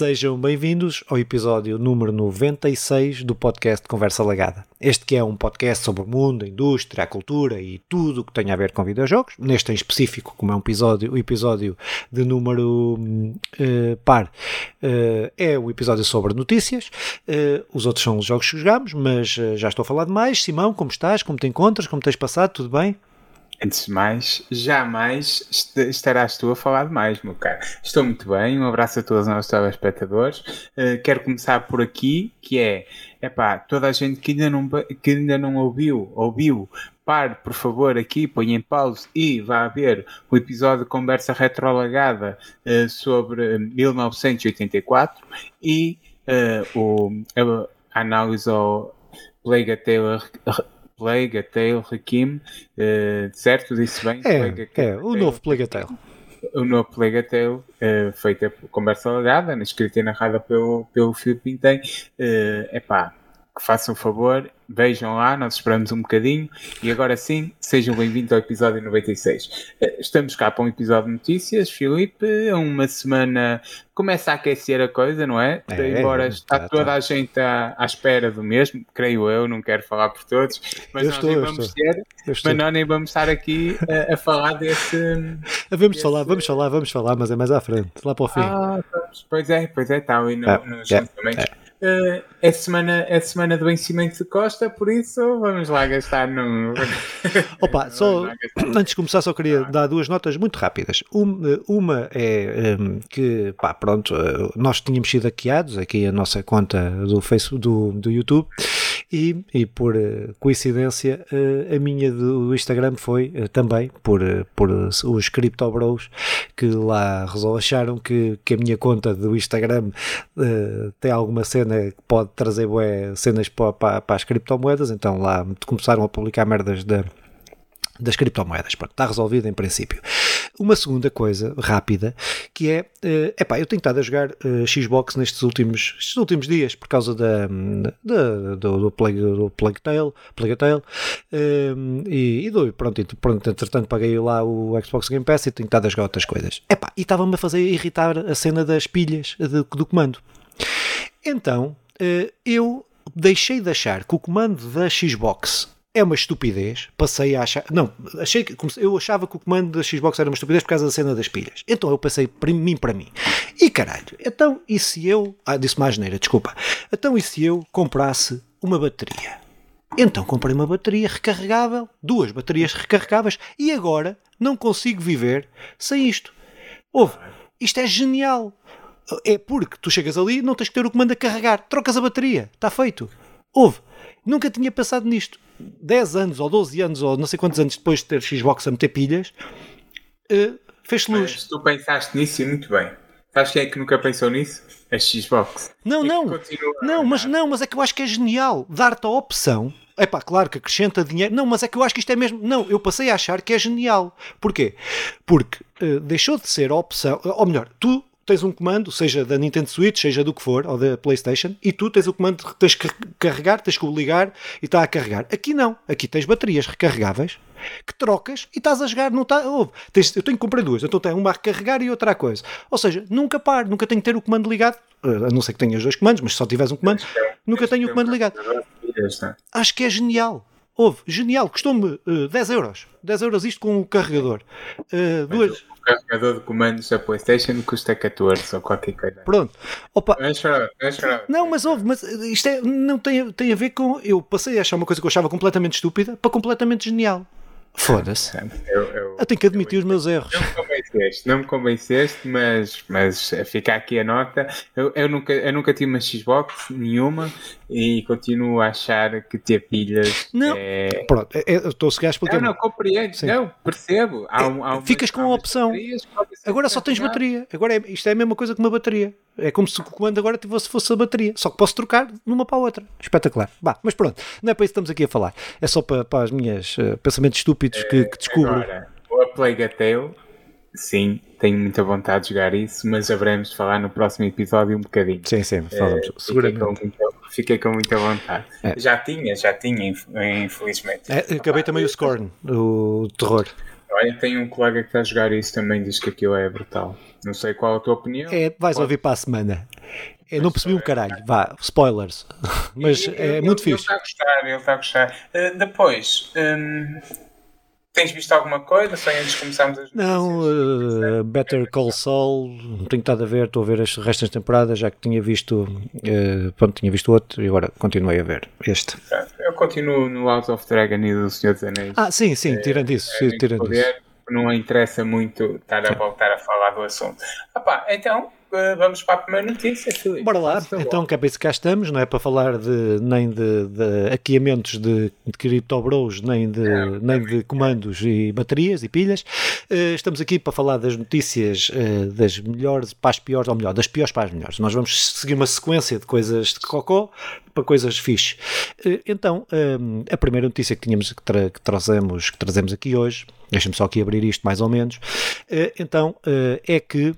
Sejam bem-vindos ao episódio número 96 do podcast Conversa Lagada. Este que é um podcast sobre o mundo, a indústria, a cultura e tudo o que tem a ver com videojogos. Neste em específico, como é um episódio, o episódio de número uh, par, uh, é o episódio sobre notícias. Uh, os outros são os jogos que jogamos, mas já estou a falar demais. Simão, como estás? Como te encontras? Como tens passado? Tudo bem? Antes de mais, jamais estarás tu a falar demais, meu caro. Estou muito bem, um abraço a todos os nossos telespectadores. Uh, quero começar por aqui, que é, epá, toda a gente que ainda não, que ainda não ouviu, ouviu, pare, por favor, aqui, põe em pause e vá ver o episódio de Conversa Retrolagada uh, sobre 1984 e uh, o, a análise ao Plague Taylor Plague, Tale, Hakim, uh, certo? Disse bem? É, Plague, é o novo Plague Tale. O novo Plague Tale, uh, feita por conversa legada, escrita e narrada pelo, pelo Filipe Pintem. Uh, epá, que façam um favor, vejam lá, nós esperamos um bocadinho e agora sim, sejam bem-vindos ao episódio 96. Eh, estamos cá para um episódio de notícias, Filipe, uma semana começa a aquecer a coisa, não é? é Embora está tá, toda tá. a gente à, à, espera do mesmo, creio eu, não quero falar por todos, mas eu nós estou, nem vamos ter, mas nós nem vamos estar aqui a, a falar desse. Vamos desse... falar, vamos falar, vamos falar, mas é mais à frente, lá para o fim. Ah, pois é, pois é, está ali no, ah, nos é, é. Uh, é, semana, é semana do vencimento de Costa, por isso vamos lá gastar no. Opa, só antes de começar, só queria dar duas notas muito rápidas. Uma, uma é um, que, pá, pronto, eh, nós tínhamos sido hackeados aqui a nossa conta do Facebook, do, do YouTube, e, e por uh, coincidência, uh, a minha do, Instagram foi também por, por os Crypto Bros que lá acharam que, que a minha conta do Instagram tem alguma cena que pode trazer bué, cenas para, para, para as criptomoedas, então lá começaram a publicar merdas da, das criptomoedas. Pronto, está resolvido em princípio. Uma segunda coisa rápida que é, uh, epá, eu tenho estado a jogar uh, Xbox nestes últimos, estes últimos dias por causa da, da do, do, Plague, do Plague Tale, Plague Tale uh, e, e do, pronto, pronto, entretanto paguei lá o Xbox Game Pass e tenho estado a jogar outras coisas. Epá, e estava-me a fazer irritar a cena das pilhas do, do comando. Então, eh, eu deixei de achar que o comando da Xbox é uma estupidez, passei a achar. Não, achei que, eu achava que o comando da Xbox era uma estupidez por causa da cena das pilhas. Então eu passei para mim para mim. E caralho, então e se eu. Ah, disse mais geneira, desculpa. Então e se eu comprasse uma bateria? Então comprei uma bateria recarregável, duas baterias recarregáveis e agora não consigo viver sem isto. Ouve, isto é genial é porque tu chegas ali não tens que ter o comando a carregar, trocas a bateria, está feito. Houve. Nunca tinha pensado nisto. 10 anos ou 12 anos ou não sei quantos anos depois de ter Xbox a meter pilhas, uh, fez luz. Mas tu pensaste nisso e muito bem. Sabes quem é que nunca pensou nisso? A Xbox. Não, é não. Não, mas não, mas é que eu acho que é genial dar-te a opção. É pá, claro que acrescenta dinheiro. Não, mas é que eu acho que isto é mesmo. Não, eu passei a achar que é genial. Porquê? Porque uh, deixou de ser a opção. Ou melhor, tu tens um comando, seja da Nintendo Switch, seja do que for, ou da PlayStation, e tu tens o comando, tens que carregar, tens que o ligar e está a carregar. Aqui não, aqui tens baterias recarregáveis que trocas e estás a jogar, não está, oh, tens, eu tenho que comprar duas, então tenho uma a recarregar e outra a coisa. Ou seja, nunca paro, nunca tenho que ter o comando ligado, eh, a não ser que tenhas dois comandos, mas se só tiveres um comando, nunca tenho o comando ligado. Acho que é genial. Houve, genial, custou-me uh, 10 euros. 10 euros isto com o carregador. Uh, duas, carregador de comandos da PlayStation custa 14 ou qualquer coisa. Pronto. Opa. Não, chorar, não, chorar. não, mas houve, mas isto é, não tem, tem a ver com. Eu passei a achar uma coisa que eu achava completamente estúpida para completamente genial. Foda-se. Eu, eu, eu, tenho que admitir eu, os meus erros. Não me convenceste, não me convenceste, mas, mas fica aqui a nota. Eu, eu, nunca, eu nunca tive uma Xbox nenhuma e continuo a achar que ter pilhas. Não, é... pronto, é, eu estou a seguir a explicar. Não, não, compreendo, Sim. não, percebo. Há um, há uma, Ficas com a opção. Agora só tens bateria. Agora é, isto é a mesma coisa que uma bateria. É como se o comando agora fosse, fosse a bateria. Só que posso trocar de uma para a outra. Espetacular. Bah, mas pronto, não é para isso que estamos aqui a falar. É só para, para os meus uh, pensamentos estúpidos que, que descubro. Agora, o A Plague Tale, sim, tenho muita vontade de jogar isso, mas haveremos de falar no próximo episódio um bocadinho. Sim, sim, falamos. Uh, seguramente. Fiquei com, muita, fiquei com muita vontade. É. Já tinha, já tinha, infelizmente. É, acabei também o Scorn, o terror. Olha, tem um colega que está a jogar isso também diz que aquilo é brutal. Não sei qual a tua opinião. É, vais Pode. ouvir para a semana. Eu não percebi um caralho, vá, spoilers. Mas e, é muito fixe. Ele está a gostar, ele está a gostar. Uh, depois, um, Tens visto alguma coisa? Só antes começarmos as Não, uh, Better Call Saul, não tenho estado a ver, estou a ver as restas de temporada, já que tinha visto, uh, pronto, tinha visto outro e agora continuei a ver este. Eu continuo no House of Dragon e do Senhor dos Anéis. Ah, sim, sim, é, tirando isso, é, tirando isso. Não interessa muito estar a voltar a falar do assunto. Ah pá, então, vamos para a primeira notícia, Filipe. Bora lá, então que é para isso que cá estamos, não é para falar de, nem de, de hackeamentos de, de CryptoBros, nem de, é, nem de comandos e baterias e pilhas. Uh, estamos aqui para falar das notícias uh, das melhores para as piores, ou melhor, das piores para as melhores. Nós vamos seguir uma sequência de coisas de cocó para coisas fixe. Uh, então, a primeira notícia que tínhamos que, tra que, trazemos, que trazemos aqui hoje, deixa-me só aqui abrir isto mais ou menos, então é que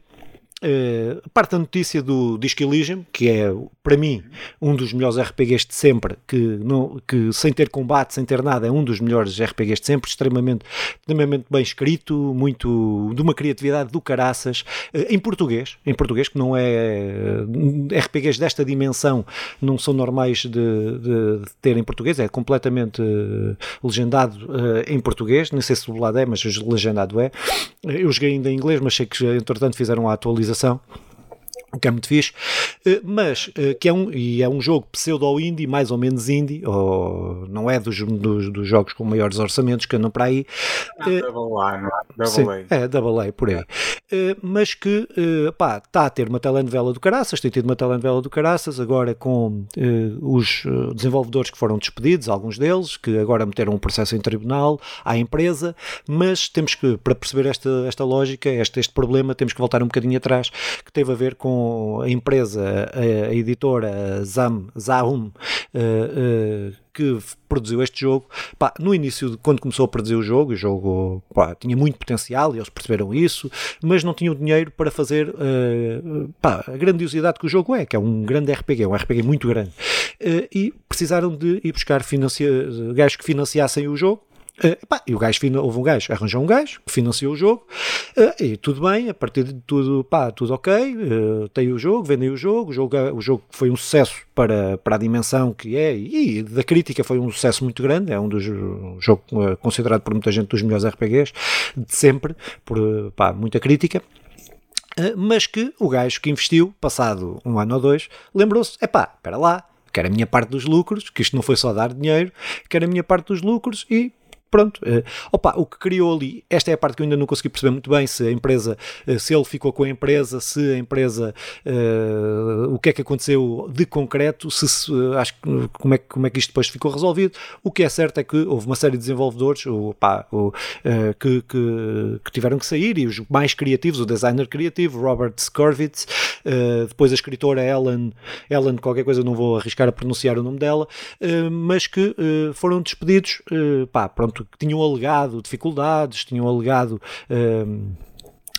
Uh, parte da notícia do Disco Elysium, que é, para mim, um dos melhores RPGs de sempre, que, não, que sem ter combate, sem ter nada, é um dos melhores RPGs de sempre, extremamente, extremamente bem escrito, muito, de uma criatividade do caraças, uh, em português, em português, que não é, uh, RPGs desta dimensão não são normais de, de, de ter em português, é completamente legendado em português, nem sei se dublado é, mas legendado é. Eu joguei ainda em inglês, mas sei que, entretanto, fizeram a atualização que é muito fixe, eh, mas eh, que é um, e é um jogo pseudo-indie, mais ou menos indie, ou não é dos, dos, dos, jogos com maiores orçamentos que andam para aí. Uh, double A, não é? Double sim, A. É, double A, por aí. Uh, mas que, pá, está a ter uma telenovela do Caraças, tem tido uma telenovela do Caraças, agora com os desenvolvedores que foram despedidos, alguns deles, que agora meteram um processo em tribunal à empresa, mas temos que, para perceber esta, esta lógica, este, este problema, temos que voltar um bocadinho atrás, que teve a ver com a empresa, a, editora Zam, Zahum, uh, uh, que produziu este jogo, pá, no início, de, quando começou a produzir o jogo, o jogo pá, tinha muito potencial e eles perceberam isso, mas não tinham dinheiro para fazer uh, pá, a grandiosidade que o jogo é, que é um grande RPG, um RPG muito grande. Uh, e precisaram de ir buscar gajos que financiassem o jogo Uh, pá, e o gajo, houve um gajo, arranjou um gajo que financiou o jogo uh, e tudo bem, a partir de tudo, pá, tudo ok, uh, tem o jogo, vendem o jogo, o jogo, o jogo foi um sucesso para, para a dimensão que é e, da crítica foi um sucesso muito grande, é um dos um jogo considerado por muita gente dos melhores RPGs de sempre, por pá, muita crítica. mas que o gajo que investiu, passado um ano ou dois, lembrou-se: é pá, espera lá, quero a minha parte dos lucros, que isto não foi só dar dinheiro, quero a minha parte dos lucros e pronto, uh, opa, o que criou ali, esta é a parte que eu ainda não consegui perceber muito bem, se a empresa, uh, se ele ficou com a empresa, se a empresa, uh, o que é que aconteceu de concreto, se, se acho que como é, como é que isto depois ficou resolvido. O que é certo é que houve uma série de desenvolvedores opa, o, que, que, que, tiveram que sair e os mais criativos, o designer criativo, Robert Skurwitz, depois a escritora Ellen, Ellen qualquer coisa, não vou arriscar a pronunciar o nome dela, mas que foram despedidos, pá, pronto, que tinham alegado dificuldades, tinham alegado. Um,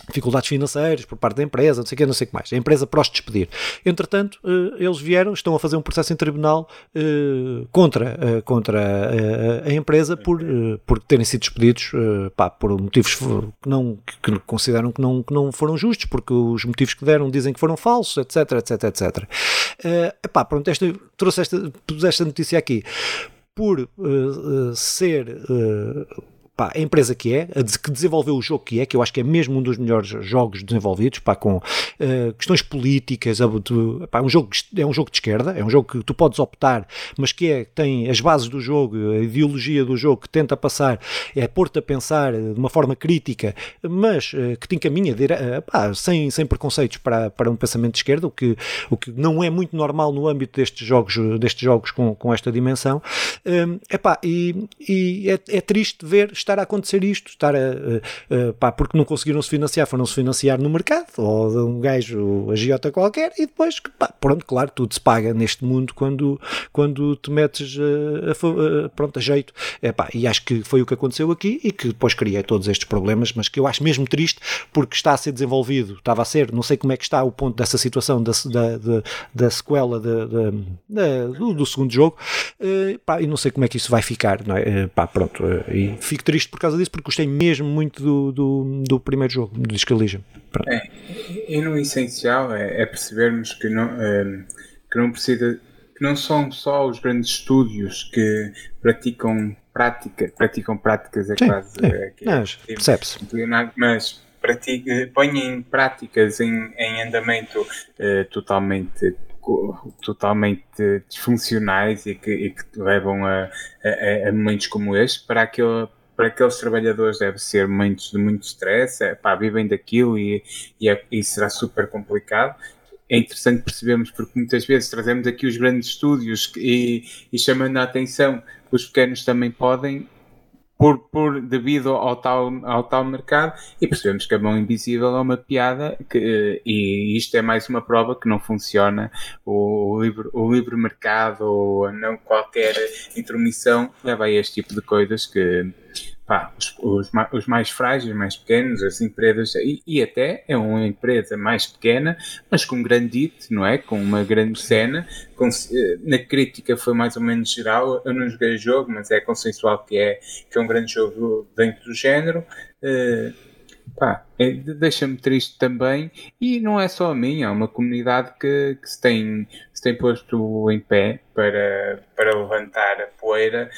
dificuldades financeiras por parte da empresa, não sei o que, não sei o que mais. A empresa para os despedir. Entretanto, eh, eles vieram, estão a fazer um processo em tribunal eh, contra, eh, contra a empresa por, por terem sido despedidos pá, por motivos que, não, que consideram que não, que não foram justos, porque os motivos que deram dizem que foram falsos, etc, etc, etc. Epá, pronto, esta, trouxe esta, pus esta notícia aqui por uh, ser uh, pá, a empresa que é, que desenvolveu o jogo que é, que eu acho que é mesmo um dos melhores jogos desenvolvidos, pá, com uh, questões políticas, pá, um jogo, é um jogo de esquerda, é um jogo que tu podes optar, mas que é, tem as bases do jogo, a ideologia do jogo que tenta passar, é pôr-te a pensar de uma forma crítica, mas uh, que te encaminha uh, pá, sem, sem preconceitos para, para um pensamento de esquerda, o que, o que não é muito normal no âmbito destes jogos, destes jogos com, com esta dimensão. Um, epá, e, e é, é triste ver estar a acontecer isto, estar a, pá, porque não conseguiram se financiar, foram-se financiar no mercado, ou de um gajo agiota qualquer, e depois, pá, pronto, claro, tudo se paga neste mundo quando, quando te metes a, a, pronto, a jeito. É, pá, e acho que foi o que aconteceu aqui e que depois criei todos estes problemas, mas que eu acho mesmo triste porque está a ser desenvolvido, estava a ser, não sei como é que está o ponto dessa situação da, da, da, da sequela de, do, do, segundo jogo, uh, pá, e não sei como é que isso vai ficar, não é? Uh, pá, pronto, uh, e fico triste triste por causa disso, porque gostei mesmo muito do, do, do primeiro jogo, do Disco. É, e no essencial é, é percebermos que não, é, que não precisa que não são só os grandes estúdios que praticam prática, praticam práticas é Sim, quase é, é, mas percebe-se. Mas pratica, põem em práticas em, em andamento uh, totalmente totalmente disfuncionais e que, e que levam a, a, a, momentos como este para aquele para aqueles trabalhadores deve ser momentos de muito stress, é, pá, vivem daquilo e, e, é, e será super complicado. É interessante percebermos porque muitas vezes trazemos aqui os grandes estúdios e, e chamando a atenção os pequenos também podem por, por devido ao tal, ao tal mercado e percebemos que a mão invisível é uma piada que, e isto é mais uma prova que não funciona. O, o, livre, o livre mercado ou não qualquer intromissão leva a este tipo de coisas que pá, os, os, os, mais frágeis, mais pequenos, as empresas, e, e, até é uma empresa mais pequena, mas com grande hit, não é? Com uma grande cena. Com, eh, na crítica foi mais ou menos geral. Eu não joguei o jogo, mas é consensual que é, que é um grande jogo dentro do género. Uh, pá, é, deixa-me triste também. E não é só a minha, é uma comunidade que, que se, tem, se tem posto em pé para, para levantar a poeira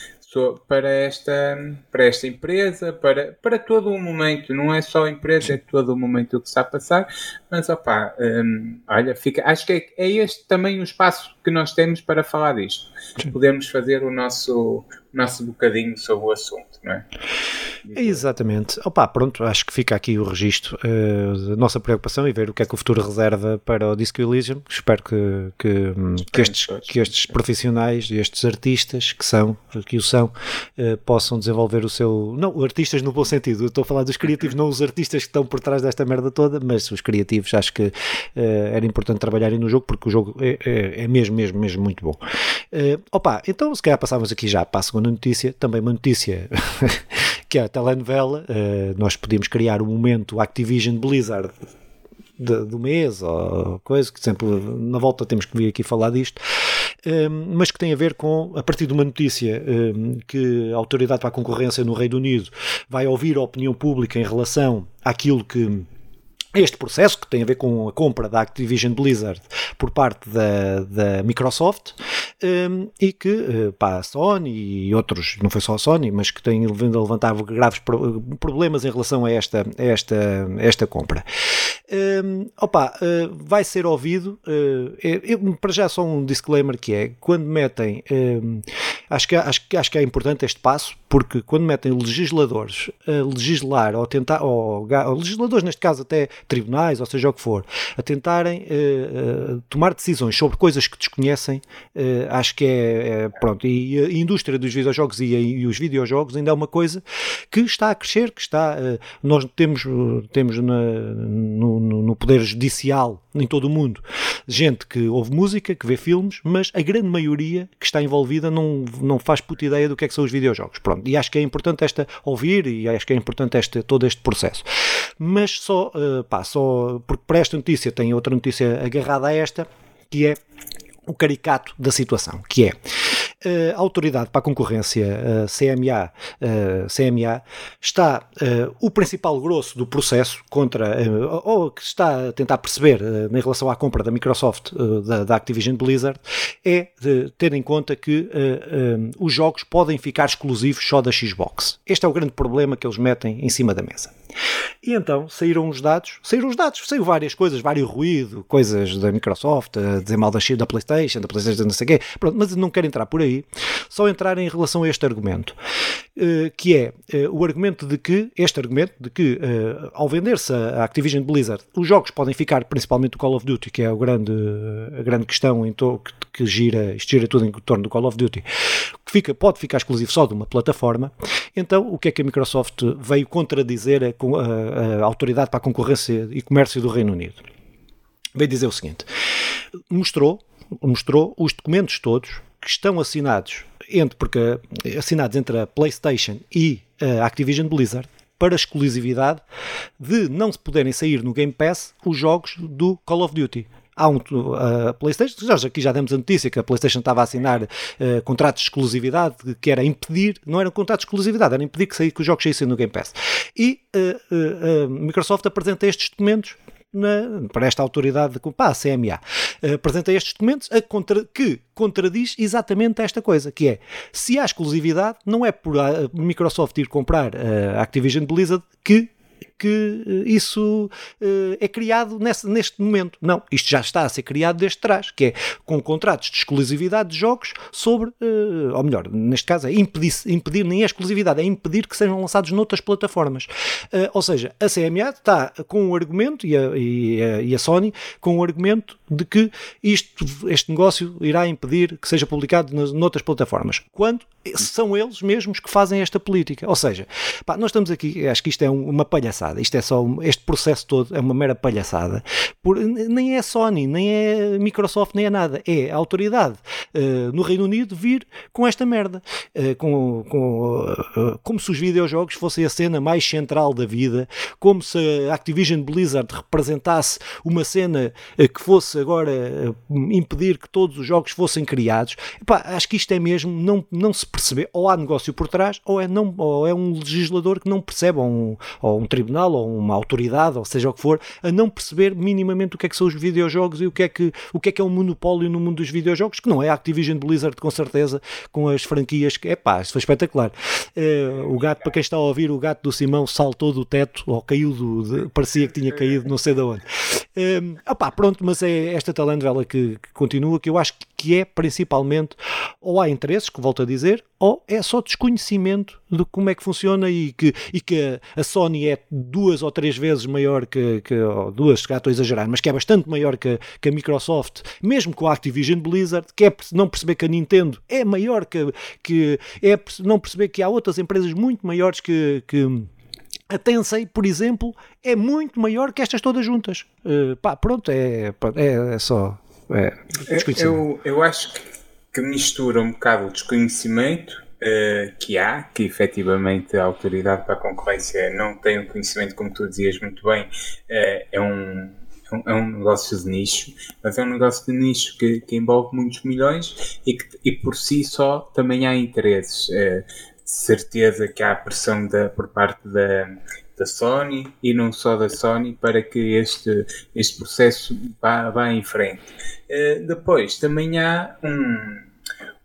para esta, para esta empresa, para, para todo o momento, não é só a empresa, é todo o momento que está a passar, mas opá, hum, olha, fica, acho que é, é, este também o espaço que nós temos para falar disto. Podemos fazer o nosso, nosso bocadinho sobre o assunto, não é? Exatamente. Opa, pronto, acho que fica aqui o registro uh, da nossa preocupação e ver o que é que o futuro reserva para o Disco Elysium. Espero que, que, que, estes, que estes profissionais, estes artistas que são, que o são, uh, possam desenvolver o seu. Não, artistas no bom sentido, eu estou a falar dos criativos, não os artistas que estão por trás desta merda toda, mas os criativos acho que uh, era importante trabalharem no jogo porque o jogo é, é, é mesmo, mesmo, mesmo muito bom. opa, então se calhar passávamos aqui já para a segunda notícia, também uma notícia que é a telenovela, uh, nós podíamos criar um momento Activision Blizzard de, do mês ou coisa, que sempre na volta temos que vir aqui falar disto, um, eh, mas que tem a ver com, a partir de uma notícia um, que a Autoridade para a Concorrência no Reino Unido vai ouvir a opinião pública em relação àquilo que este processo, que tem a ver com a compra da Activision Blizzard por parte da, da Microsoft, um, e que uh, pá, a Sony e outros, não foi só a Sony, mas que têm vindo a levantar graves problemas em relação a esta, a esta, a esta compra. Um, opa, uh, vai ser ouvido, uh, eu, para já só um disclaimer que é, quando metem, um, acho, que, acho, acho que é importante este passo, porque quando metem legisladores a legislar ou tentar, ou, ou legisladores neste caso até tribunais, ou seja o que for, a tentarem uh, uh, tomar decisões sobre coisas que desconhecem, uh, acho que é, é, pronto, e a indústria dos videojogos e, e, os videojogos ainda é uma coisa que está a crescer, que está, nós temos, temos na, no, no poder judicial em todo o mundo gente que ouve música, que vê filmes, mas a grande maioria que está envolvida não, não faz puta ideia do que é que são os videojogos. Pronto, e acho que é importante esta ouvir e acho que é importante este, todo este processo. Mas só, uh, pá, só porque para esta notícia tem outra notícia agarrada a esta, que é o caricato da situação, que é a Autoridade para a Concorrência, a CMA, a CMA está o principal grosso do processo contra, ou que está a tentar perceber em relação à compra da Microsoft, da, da Activision Blizzard, é ter em conta que os jogos podem ficar exclusivos só da Xbox. Este é o grande problema que eles metem em cima da mesa. E então saíram os dados, saíram os dados, saiu várias coisas, vários ruído, coisas da Microsoft, a dizer mal da, da PlayStation, da PlayStation não sei o quê, pronto, mas não quero entrar por aí, só entrar em relação a este argumento, uh, que é uh, o argumento de que, este argumento de que uh, ao vender-se a Activision Blizzard, os jogos podem ficar, principalmente o Call of Duty, que é o grande, a grande questão em to, que gira, isto gira tudo em torno do Call of Duty, que fica, pode ficar exclusivo só de uma plataforma, então o que é que a Microsoft veio contradizer a, a, a Autoridade para a Concorrência e Comércio do Reino Unido? Veio dizer o seguinte, mostrou, mostrou os documentos todos que estão assinados entre, porque, assinados entre a PlayStation e a Activision Blizzard para exclusividade de não se poderem sair no Game Pass os jogos do Call of Duty. Há um, a PlayStation, já, aqui já demos a notícia que a PlayStation estava a assinar uh, contratos de exclusividade, que era impedir, não era um contrato de exclusividade, era impedir que, saí, que os jogos saíssem no Game Pass. E uh, a Microsoft apresenta estes documentos na, para esta autoridade, pá, a CMA, uh, apresenta estes documentos a contra, que contradiz exatamente esta coisa, que é, se há exclusividade, não é por a Microsoft ir comprar a Activision Blizzard que que eh, isso uh, é criado nesse, neste momento. Não, isto já está a ser criado desde trás, que é com contratos de exclusividade de jogos sobre, uh, ou melhor, neste caso é impedir, impedir nem a exclusividade, é impedir que sejam lançados noutras plataformas. Ou seja, a CMA está com o argumento, e a, e a, e a Sony, com o argumento de que isto, este negócio irá impedir que seja publicado nas, noutras plataformas. Quando são eles mesmos que fazem esta política. Ou seja, pá, nós estamos aqui, acho que isto é uma palhaçada, isto é só, este processo todo é uma mera palhaçada. Por, nem é Sony, nem é Microsoft, nem é nada. É a autoridade uh, no Reino Unido vir com esta merda. Uh, com, com, uh, como se os videojogos fossem a cena mais central da vida, como se a Activision Blizzard representasse uma cena que fosse agora impedir que todos os jogos fossem criados. Epá, acho que isto é mesmo, não, não se perceber, ou há negócio por trás, ou é, não, ou é um legislador que não percebe, ou um, ou um tribunal, ou uma autoridade, ou seja o que for, a não perceber minimamente o que é que são os videojogos e o que é que, o que, é, que é um monopólio no mundo dos videojogos, que não é a Activision Blizzard, com certeza, com as franquias que, é pá, isso foi espetacular. Uh, o gato, para quem está a ouvir, o gato do Simão saltou do teto, ou caiu do, de, parecia que tinha caído, não sei de onde. Uh, opá, pronto, mas é esta telenovela que, que continua, que eu acho que é principalmente, ou há interesses, que volto a dizer, ou é só desconhecimento de como é que funciona e que, e que a Sony é duas ou três vezes maior que, que duas, já estou a exagerar, mas que é bastante maior que, que a Microsoft, mesmo com a Activision Blizzard, que é não perceber que a Nintendo é maior que, que é não perceber que há outras empresas muito maiores que, que a Tensei, por exemplo, é muito maior que estas todas juntas. Uh, pá, pronto, é, é, é só. É, eu, eu acho que que mistura um bocado o desconhecimento uh, que há, que efetivamente a autoridade para a concorrência não tem o conhecimento, como tu dizias muito bem, uh, é um, é um negócio de nicho, mas é um negócio de nicho que, que envolve muitos milhões e que e por si só também há interesses. De certeza que há pressão da, por parte da, da Sony e não só da Sony para que este, este processo vá, vá em frente. Uh, depois também há um,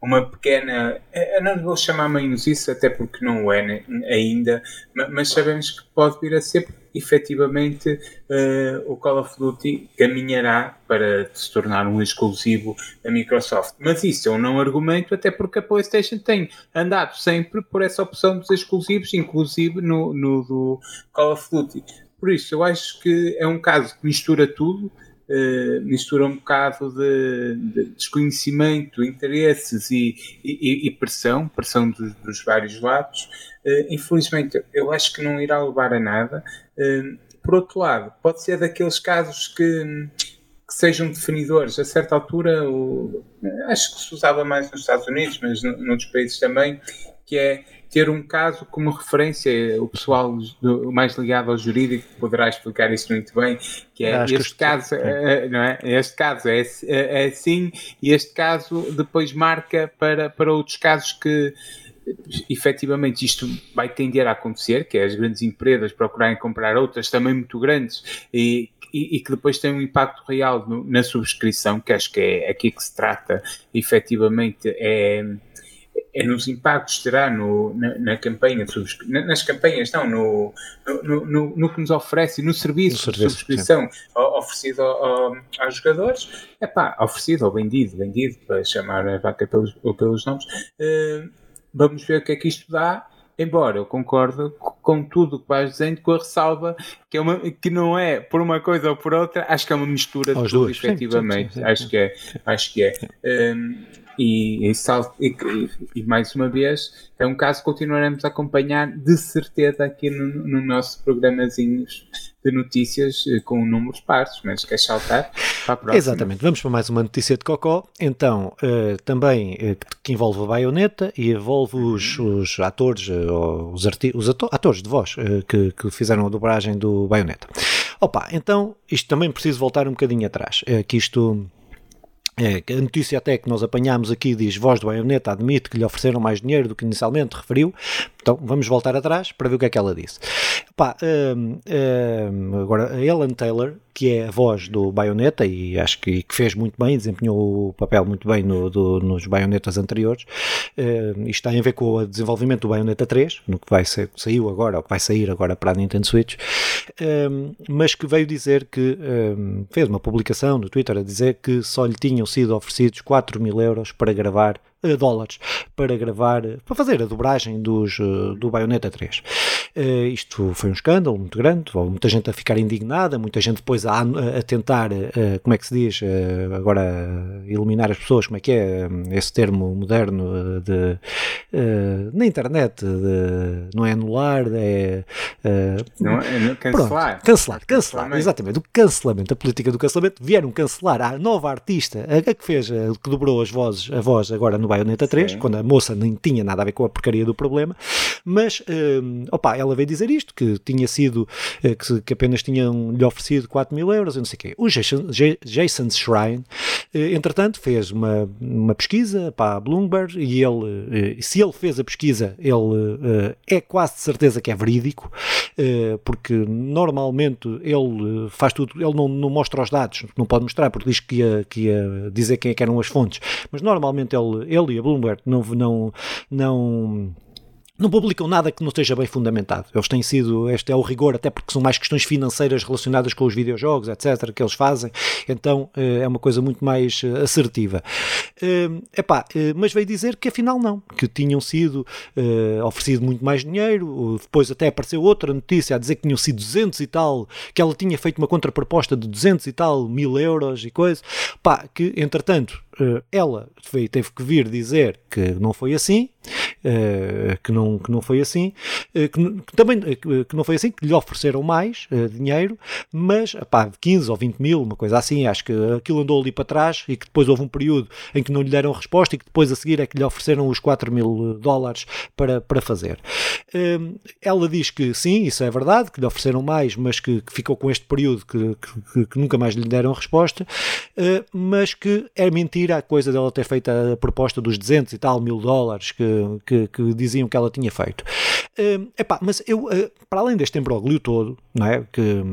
uma pequena. Eu não vou chamar menos isso, até porque não o é ainda, mas sabemos que pode vir a ser efetivamente uh, o Call of Duty caminhará para se tornar um exclusivo da Microsoft. Mas isso é um não argumento, até porque a PlayStation tem andado sempre por essa opção dos exclusivos, inclusive no, no do Call of Duty. Por isso, eu acho que é um caso que mistura tudo uh, mistura um bocado de, de desconhecimento, interesses e, e, e, pressão, pressão dos, dos vários lados. Uh, infelizmente, eu acho que não irá levar a nada. Uh, por outro lado, pode ser daqueles casos que, que sejam definidores. A certa altura, o, acho que se usava mais nos Estados Unidos, mas noutros países também, que é ter um caso como referência, o pessoal do, mais ligado ao jurídico poderá explicar isso muito bem, que é Acho este que caso, é. não é? Este caso é, é, é assim e este caso depois marca para, para outros casos que efetivamente isto vai tender a acontecer, que é as grandes empresas procurarem comprar outras também muito grandes e, e, e que depois tem um impacto real no, na subscrição, que acho que é aqui que se trata efetivamente é é nos impactos que terá no, na, na campanha de nas campanhas, não, no, no, no, no, que nos oferece, no serviço, no serviço de subscrição oferecido ao, aos jogadores, é pá, oferecido ou vendido, vendido, para chamar a vaca pelos, pelos nomes, uh, vamos ver o que é que isto dá. Embora eu concordo com tudo o que vais dizendo, com a ressalva que, é uma, que não é por uma coisa ou por outra, acho que é uma mistura de tudo, efetivamente. Sim, sim, sim, acho que é. Acho que é. Um, e, e, e, e, mais uma vez, é um caso que continuaremos a acompanhar de certeza aqui no, no nosso programazinho de notícias eh, com números partos, mas quer saltar para a próxima. Exatamente, vamos para mais uma notícia de Cocó, então, uh, também uh, que envolve a baioneta e envolve os, os atores, uh, os, os ato atores de voz que, que, fizeram a dobragem do baioneta. Opa, então isto também preciso voltar um bocadinho atrás. É que isto é, a notícia até que nós apanhámos aqui diz Voz do Baioneta admite que lhe ofereceram mais dinheiro do que inicialmente referiu. Então vamos voltar atrás para ver o que é que ela disse. Pá, um, um, agora a Ellen Taylor, que é a voz do Bayonetta e acho que, que fez muito bem, desempenhou o papel muito bem no, do, nos Bayonetas anteriores. Um, isto tem a ver com o desenvolvimento do Bayonetta 3, no que vai ser, saiu agora, ou que vai sair agora para a Nintendo Switch, um, mas que veio dizer que um, fez uma publicação no Twitter a dizer que só lhe tinham sido oferecidos 4 mil euros para gravar uh, dólares para gravar, para fazer a dobragem dos, uh, do Bayonetta 3. Uh, isto foi um escândalo muito grande, muita gente a ficar indignada, muita gente depois a, a tentar, como é que se diz, agora iluminar as pessoas, como é que é esse termo moderno de, na internet, de, não é anular, é, não, é, cancelar. Pronto, cancelar, cancelar, exatamente, o cancelamento, a política do cancelamento, vieram cancelar a nova artista, a, a que fez, a, que dobrou as vozes, a voz agora no Bayonetta 3, Sim. quando a moça nem tinha nada a ver com a porcaria do problema, mas, opa, ela veio dizer isto, que tinha sido, eh, que, que apenas tinham lhe oferecido 4 mil euros, e não sei o quê. O Jason, Jason Shrine, eh, entretanto, fez uma, uma pesquisa para a Bloomberg e ele, eh, se ele fez a pesquisa, ele é quase de certeza que é verídico, porque normalmente ele faz tudo, ele não, não mostra os dados, não pode mostrar, porque diz que ia, que ia dizer quem é que eram as fontes, mas normalmente ele, ele e a Bloomberg não, não, não não publicam nada que não esteja bem fundamentado. Eles têm sido, este é o rigor, até porque são mais questões financeiras relacionadas com os videojogos, etc., que eles fazem, então eh, é uma coisa muito mais eh, assertiva. Eh, epá, mas veio dizer que afinal não, que tinham sido oferecido muito mais dinheiro, depois até apareceu outra notícia a dizer que tinham sido 200 e tal, que ela tinha feito uma contraproposta de 200 e tal mil euros e coisa, pá, que entretanto ela teve que vir dizer que não foi assim, Uh, que, não, que não foi assim, uh, que, também que não foi assim, que lhe ofereceram mais dinheiro, mas pá, 15 ou 20 mil, uma coisa assim, acho que aquilo andou ali para trás e que depois houve um período em que não lhe deram resposta e que depois a seguir é que lhe ofereceram os 4 mil dólares para, para fazer. ela diz que sim, isso é verdade, que lhe ofereceram mais, mas que, que ficou com este período que, que, que, nunca mais lhe deram resposta, mas que é mentira a coisa dela ter feito a proposta dos 200 e tal mil dólares que que, que diziam que ela tinha feito. Uh, epá, mas eu, uh, para além deste embróglio todo, não é? que,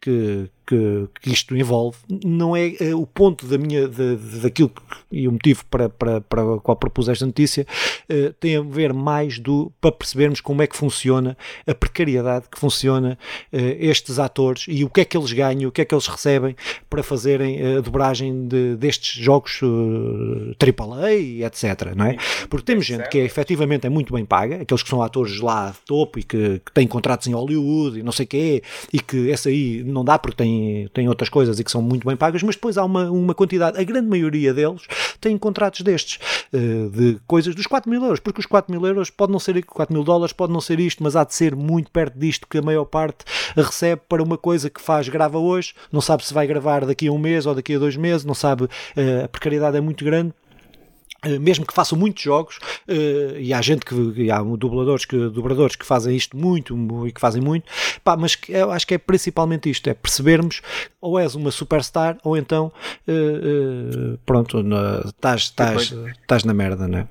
que, que, que isto envolve, não é, é o ponto da minha, da, daquilo que, e o motivo para, para, para o qual propus esta notícia, uh, tem a ver mais do, para percebermos como é que funciona a precariedade que funciona uh, estes atores e o que é que eles ganham, o que é que eles recebem para fazerem a dobragem de, destes jogos uh, AAA e etc, não é? Porque temos gente que é, efetivamente é muito bem paga, aqueles que são atores lá de topo e que, que têm contratos em Hollywood e não sei o quê, e que essa aí não dá porque tem têm, outras coisas e que são muito bem pagas, mas depois há uma, uma quantidade, a grande maioria deles têm contratos destes, uh, de coisas dos 4 mil euros, porque os 4 mil euros pode não ser 4 mil dólares, pode não ser isto, mas há de ser muito perto disto que a maior parte recebe para uma coisa que faz, grava hoje, não sabe se vai gravar daqui a um mês ou daqui a dois meses, não sabe, uh, a precariedade é muito grande eh, mesmo que façam muitos jogos, uh, e há gente que, e há dubladores que, dubladores que fazem isto muito e que fazem muito, pá, mas eu acho que é principalmente isto, é percebermos ou és uma superstar ou então uh, pronto, estás na merda, não é?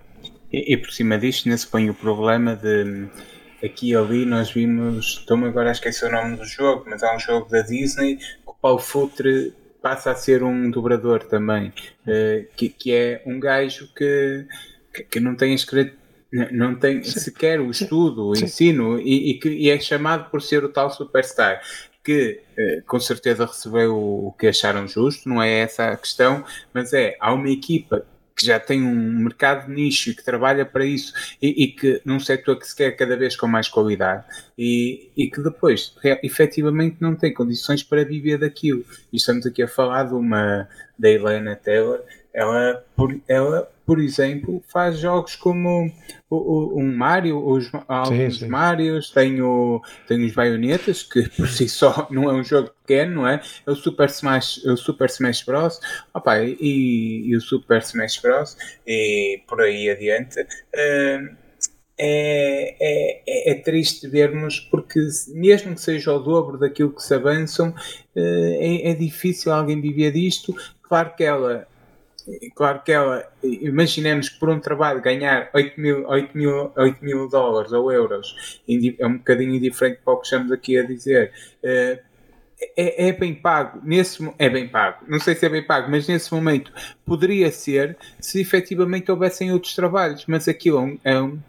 E, e, por cima disto, nesse põe o problema de aqui e ali nós vimos, estou-me agora a esquecer o nome do jogo, mas há um jogo da Disney que o Paulo Futre passa a ser um dobrador também, uh, que, que é um gajo que, que, que não tem escrito não tem Sim. sequer o estudo, o Sim. ensino e, e, que, e é chamado por ser o tal superstar que uh, com certeza recebeu o, o que acharam justo, não é essa a questão, mas é há uma equipa que já tem um mercado nicho e que trabalha para isso e, e, que num setor que se quer cada vez com mais qualidade e, e que depois efetivamente não tem condições para viver daquilo. E estamos aqui a falar de uma da Helena Taylor ela, ela, por exemplo, faz jogos como o, o, um Mario, os, alguns sim, sim. Marios, tem, o, tem os Baionetas, que por si só não é um jogo pequeno, não é? É o Super Smash, o Super Smash Bros. Opa, e, e o Super Smash Bros. e por aí adiante. Uh, é, é, é, é, triste vermos, porque mesmo que seja o dobro daquilo que se avançam, é, é difícil alguém viver disto. Claro que ela claro que ela, imaginemos que por um trabalho ganhar 8 mil, 8 mil, 8 mil dólares ou euros é um bocadinho diferente para o que estamos aqui a dizer. Uh, é, é, bem pago, nesse, é bem pago, não sei se é bem pago, mas nesse momento poderia ser se efetivamente houvessem outros trabalhos, mas aquilo é um, é um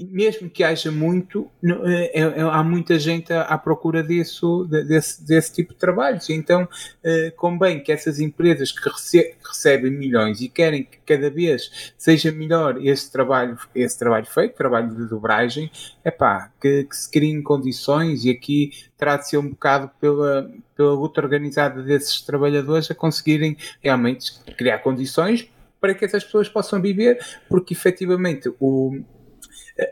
mesmo que haja muito, é, é, há muita gente à, procura disso, desse, desse tipo de trabalhos. Então, é, convém que essas empresas que, rece recebem milhões e querem que cada vez seja melhor esse trabalho, esse trabalho feito, trabalho de dobragem, é pá, que, que se criem condições e aqui ser um bocado pela, pela luta organizada desses trabalhadores a conseguirem realmente criar condições para que essas pessoas possam viver, porque efetivamente o,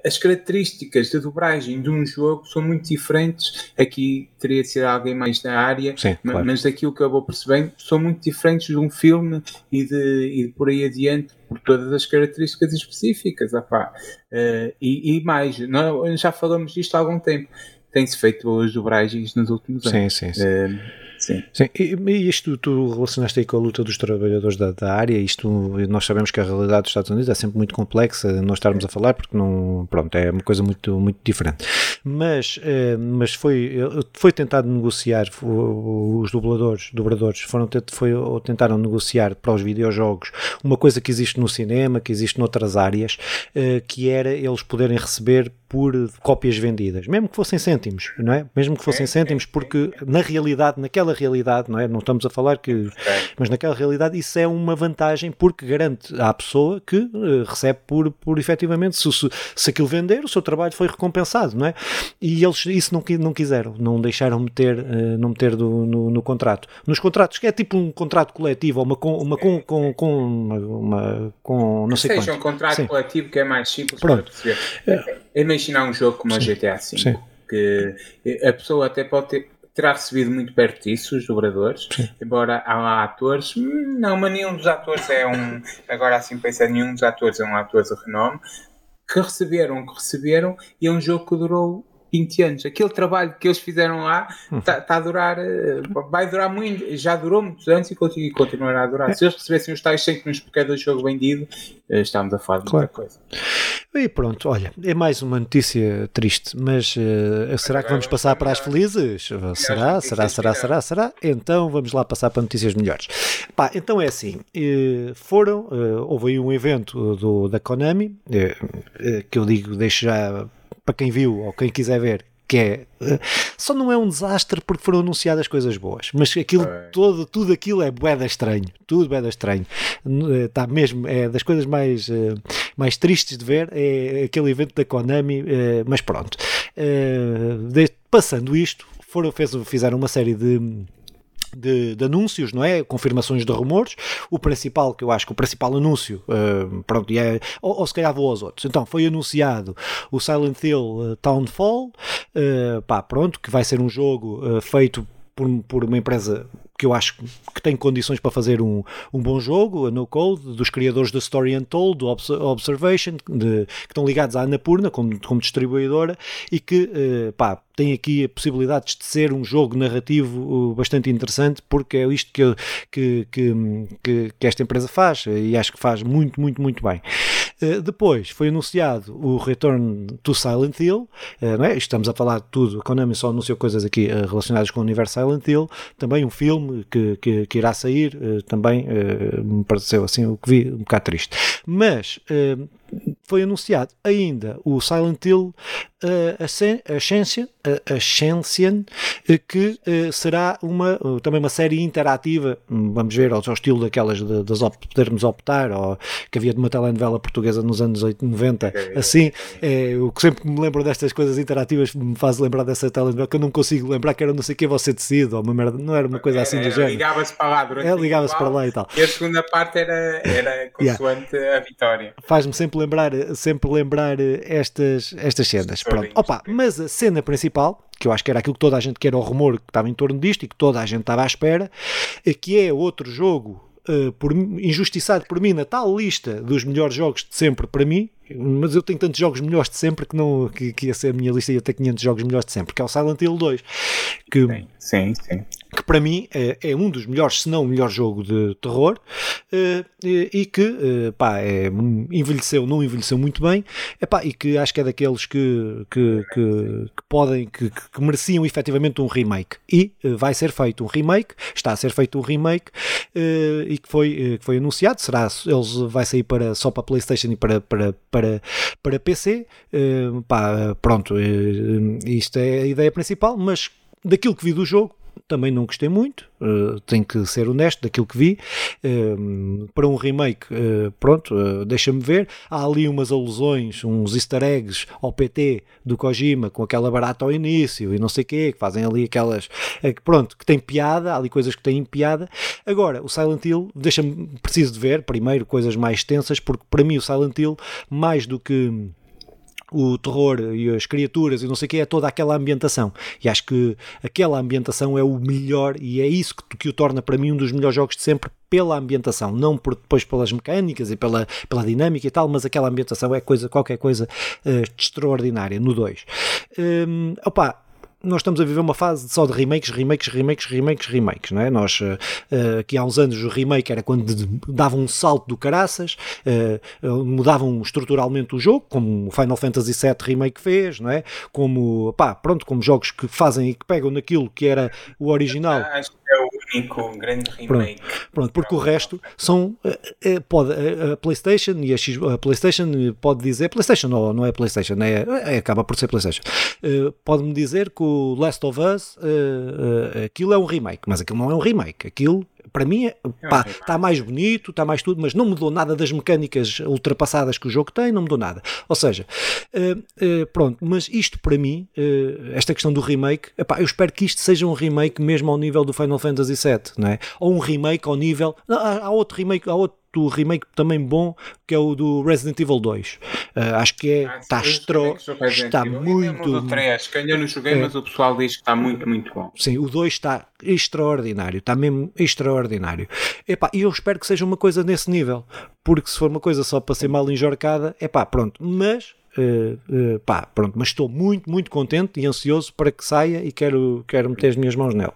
as características da dobragem de um jogo são muito diferentes. Aqui teria de ser alguém mais da área, Sim, claro. mas daquilo que eu vou percebendo, são muito diferentes de um filme e de, e de por aí adiante, por todas as características específicas. Uh, e, e, mais, não, já falamos disto há algum tempo. Tem-se feito as dobragens nos últimos anos. Sim, sim, sim. Uh, Sim. Sim. E, e, isto tu relacionaste aí com a luta dos trabalhadores da, da, área, isto nós sabemos que a realidade dos Estados Unidos é sempre muito complexa, nós estarmos a falar porque não, pronto, é uma coisa muito, muito diferente. Mas, eh, mas foi, foi tentado negociar, os dubladores, dobradores foram, foi, tentaram negociar para os videojogos uma coisa que existe no cinema, que existe noutras áreas, eh, que era eles poderem receber por cópias vendidas, mesmo que fossem cêntimos, não é? Mesmo que fossem cêntimos, porque na realidade, naquela realidade, não é? Não estamos a falar que, mas naquela realidade isso é uma vantagem porque garante à pessoa que uh, recebe por, por efetivamente, se, se, se aquilo vender, o seu trabalho foi recompensado, não é? E eles isso não, não quiseram, não deixaram meter, uh, não meter do, no, no, contrato. Nos contratos, que é tipo um contrato coletivo, ou uma com, uma com, com, com uma, uma com, não sei seja quanto. um contrato Sim. coletivo que é mais simples Pronto. para perceber. É, imaginar um jogo como a GTA V, Sim. que a pessoa até pode ter, terá recebido muito perto disso, os dobradores, Sim. embora há lá atores, hum, não, mas nenhum dos atores é um, agora assim pensar, nenhum dos atores é um ator de renome, que receberam o que receberam e é um jogo que durou 20 anos. Aquele trabalho que eles fizeram lá está tá a durar, eh, vai durar muito, já durou muitos anos e continuará a durar. Se eles recebessem os tais cêntimos por cada jogo vendido, eh, estamos a falar de claro. muita coisa. E pronto, olha, é mais uma notícia triste, mas uh, será que vamos passar para as felizes? Será, será, será, será, será? Então vamos lá passar para notícias melhores. Pá, então é assim, foram, houve aí um evento do, da Konami, que eu digo, deixo já para quem viu ou quem quiser ver, que é só não é um desastre porque foram anunciadas coisas boas, mas aquilo é. todo, tudo aquilo é boeda estranho, tudo boeda estranho. Está mesmo, é das coisas mais, eh, mais tristes de ver, é aquele evento da Konami, eh, mas pronto. Eh, passando isto, foram, fizeram uma série de de, de, anúncios, não é? Confirmações de rumores. O principal, que eu acho que o principal anúncio, uh, pronto, é, ou, ou, se calhar vou aos outros. Então, foi anunciado o Silent Hill uh, Townfall, uh, pá, pronto, que vai ser um jogo feito por, por uma empresa que eu acho que tem condições para fazer um, um bom jogo, a No Code, dos criadores da Story Untold, do Observation, de, que estão ligados à Anapurna como, como distribuidora e que, uh, pá, tem aqui a possibilidade de ser um jogo narrativo bastante interessante, porque é isto que, que, que, que esta empresa faz e acho que faz muito, muito, muito bem. Uh, depois foi anunciado o Return to Silent Hill, não é? estamos a falar de tudo, a Konami só anunciou coisas aqui uh, relacionadas com o universo Silent Hill, também um filme que, que, que irá sair, também me pareceu assim, o que vi um bocado triste. Mas foi anunciado ainda o Silent Hill uh, Ascension, uh, Ascension uh, que uh, será uma, uh, também uma série interativa, hum, vamos ver, ao, ao estilo daquelas de, das op podermos optar, ou que havia de uma telenovela portuguesa nos anos 80, 90, assim, é, o que sempre me lembro destas coisas interativas me faz lembrar dessa telenovela que eu não consigo lembrar que era não sei o que você decide, ou uma merda, não era uma coisa assim do género. Ligava-se para lá durante é, ligava-se para lá e tal. E a segunda parte era, era consoante yeah. a vitória. Faz-me sempre lembrar, sempre lembrar estas, estas cenas. Pronto. Opa, mas a cena principal, que eu acho que era aquilo que toda a gente, que era o rumor que estava em torno disto e que toda a gente estava à espera, é que é outro jogo uh, por, injustiçado por mim na tal lista dos melhores jogos de sempre para mim, mas eu tenho tantos jogos melhores de sempre que, não, que, que ia ser a minha lista ia ter 500 jogos melhores de sempre, que é o Silent Hill 2. Que, sim, sim. sim que para mim é, é, um dos melhores, se não o melhor jogo de terror, uh, e, que uh, pá, é, envelheceu, não envelheceu muito bem, epá, e que acho que é daqueles que, que, que, que podem, que, que, mereciam efetivamente um remake. E uh, vai ser feito um remake, está a ser feito um remake, e que foi, que foi anunciado, será, eles vai sair para, só para Playstation e para, para, para, para PC, pá, pronto, isto é a ideia principal, mas daquilo que vi do jogo, também não gostei muito, uh, tenho que ser honesto daquilo que vi. Uh, para um remake, uh, pronto, deixa-me ver. Há ali umas alusões, uns easter eggs ao PT do Kojima, com aquela barata ao início e não sei o quê, que fazem ali aquelas. pronto, que tem piada, há ali coisas que têm piada. Agora, o Silent Hill, deixa-me, preciso de ver, primeiro, coisas mais tensas, porque para mim o Silent Hill, mais do que o terror e as criaturas e não sei o que, é toda aquela ambientação. E acho que aquela ambientação é o melhor e é isso que, que o torna para mim um dos melhores jogos de sempre pela ambientação, não por, depois pelas mecânicas e pela, pela dinâmica e tal, mas aquela ambientação é coisa, qualquer coisa uh, extraordinária no 2. Um, opa, nós estamos a viver uma fase só de remakes, remakes, remakes, remakes, remakes, não é? Nós, uh, aqui há uns anos, o remake era quando davam um salto do caraças, uh, mudavam estruturalmente o jogo, como o Final Fantasy VII Remake fez, não é? Como, pá, pronto, como jogos que fazem e que pegam naquilo que era o original. Acho que é o único grande remake. Pronto, pronto porque o resto são, uh, pode, a PlayStation e a, X, a PlayStation pode dizer, PlayStation não, não é PlayStation, é, é acaba por ser PlayStation, pode-me dizer que o Last of Us, aquilo é um remake, mas aquilo não é um remake. Aquilo, para mim, é, pá, está mais bonito, está mais tudo, mas não mudou nada das mecânicas ultrapassadas que o jogo tem, não mudou nada. Ou seja, uh, pronto, mas isto para mim, esta questão do remake, epá, eu espero que isto seja um remake mesmo ao nível do Final Fantasy VII, não é? Ou um remake ao nível. Há, há outro remake, há outro do remake também bom, que é o do Resident Evil 2. Uh, ah, acho que é, ah, está, estro, está muito... O 3, que ainda não joguei, é, mas o pessoal diz que está muito, muito bom. Sim, o 2 está extraordinário, está mesmo extraordinário. E eu espero que seja uma coisa nesse nível, porque se for uma coisa só para ser mal enjorcada, é pá, pronto, mas... Uh, uh, pá, pronto, mas estou muito, muito contente e ansioso para que saia e quero, quero meter as minhas mãos nele.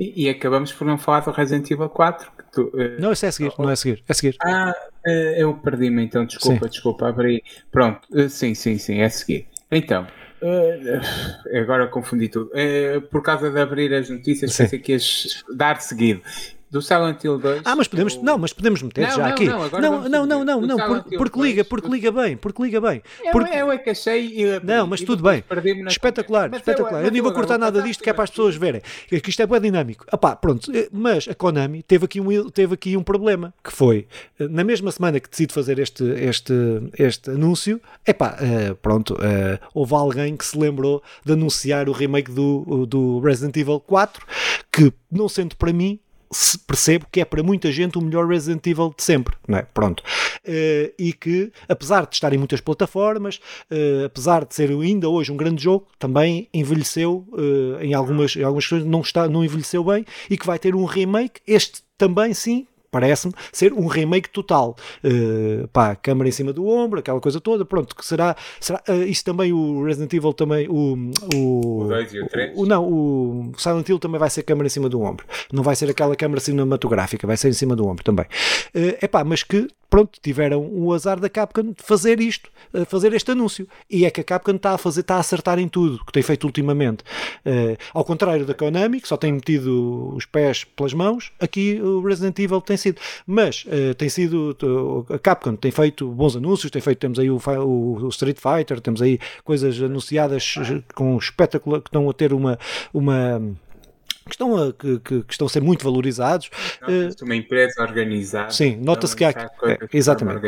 E, e acabamos por não falar do Resident Evil 4, Tu, uh, não, isso é a seguir, não é a seguir, é a seguir. Ah, uh, eu perdi-me então, desculpa, sim. desculpa, abri. Pronto, uh, sim, sim, sim, é a seguir. Então, agora confundi tudo. por causa de abrir as notícias, pensei que ias dar seguido do Silent Hill 2. Ah, mas podemos, não, mas podemos meter não, já não, aqui. Não, não, não, não, não, não, por, porque liga, porque liga bem, porque liga bem. Porque... Eu, eu é que achei. E, não, mas tudo bem. Espetacular, espetacular. Eu, nem vou cortar nada disto que é para as pessoas verem. Que isto é bem dinâmico. Epá, pronto, eh, mas a Konami teve aqui, um, teve aqui um problema, que foi, eh, na mesma semana que decide fazer este, este, este anúncio, epá, uh, pronto, uh, houve alguém que se lembrou de anunciar o remake do, do Resident Evil 4, que, não sendo para mim, percebo que é para muita gente o melhor Resident Evil de sempre, não é? Pronto. Uh, e que, apesar de estar em muitas plataformas, uh, apesar de ser ainda hoje um grande jogo, também envelheceu uh, em algumas, em algumas coisas, não, está, não envelheceu bem e que vai ter um remake. Este também, sim, parece-me ser um remake total. Uh, pá, câmara em cima do ombro, aquela coisa toda, pronto, que será, será uh, isso também o Resident Evil também, o o, o 2 e o 3? O, não, o Silent Hill também vai ser câmara em cima do ombro. Não vai ser aquela câmara cinematográfica, vai ser em cima do ombro também. É uh, pá, mas que pronto, tiveram o azar da Capcom de fazer isto, fazer este anúncio. E é que a Capcom está a fazer, está a acertar em tudo que tem feito ultimamente. Uh, ao contrário da Konami, que só tem metido os pés pelas mãos, aqui o Resident Evil tem sido. Mas uh, tem sido, a Capcom tem feito bons anúncios, tem feito, temos aí o, o, o Street Fighter, temos aí coisas anunciadas com espetáculo que estão a ter uma, uma que estão a, que, que, estão a ser muito valorizados. Uh, uma empresa organizada. Sim, nota-se que há. É, exatamente.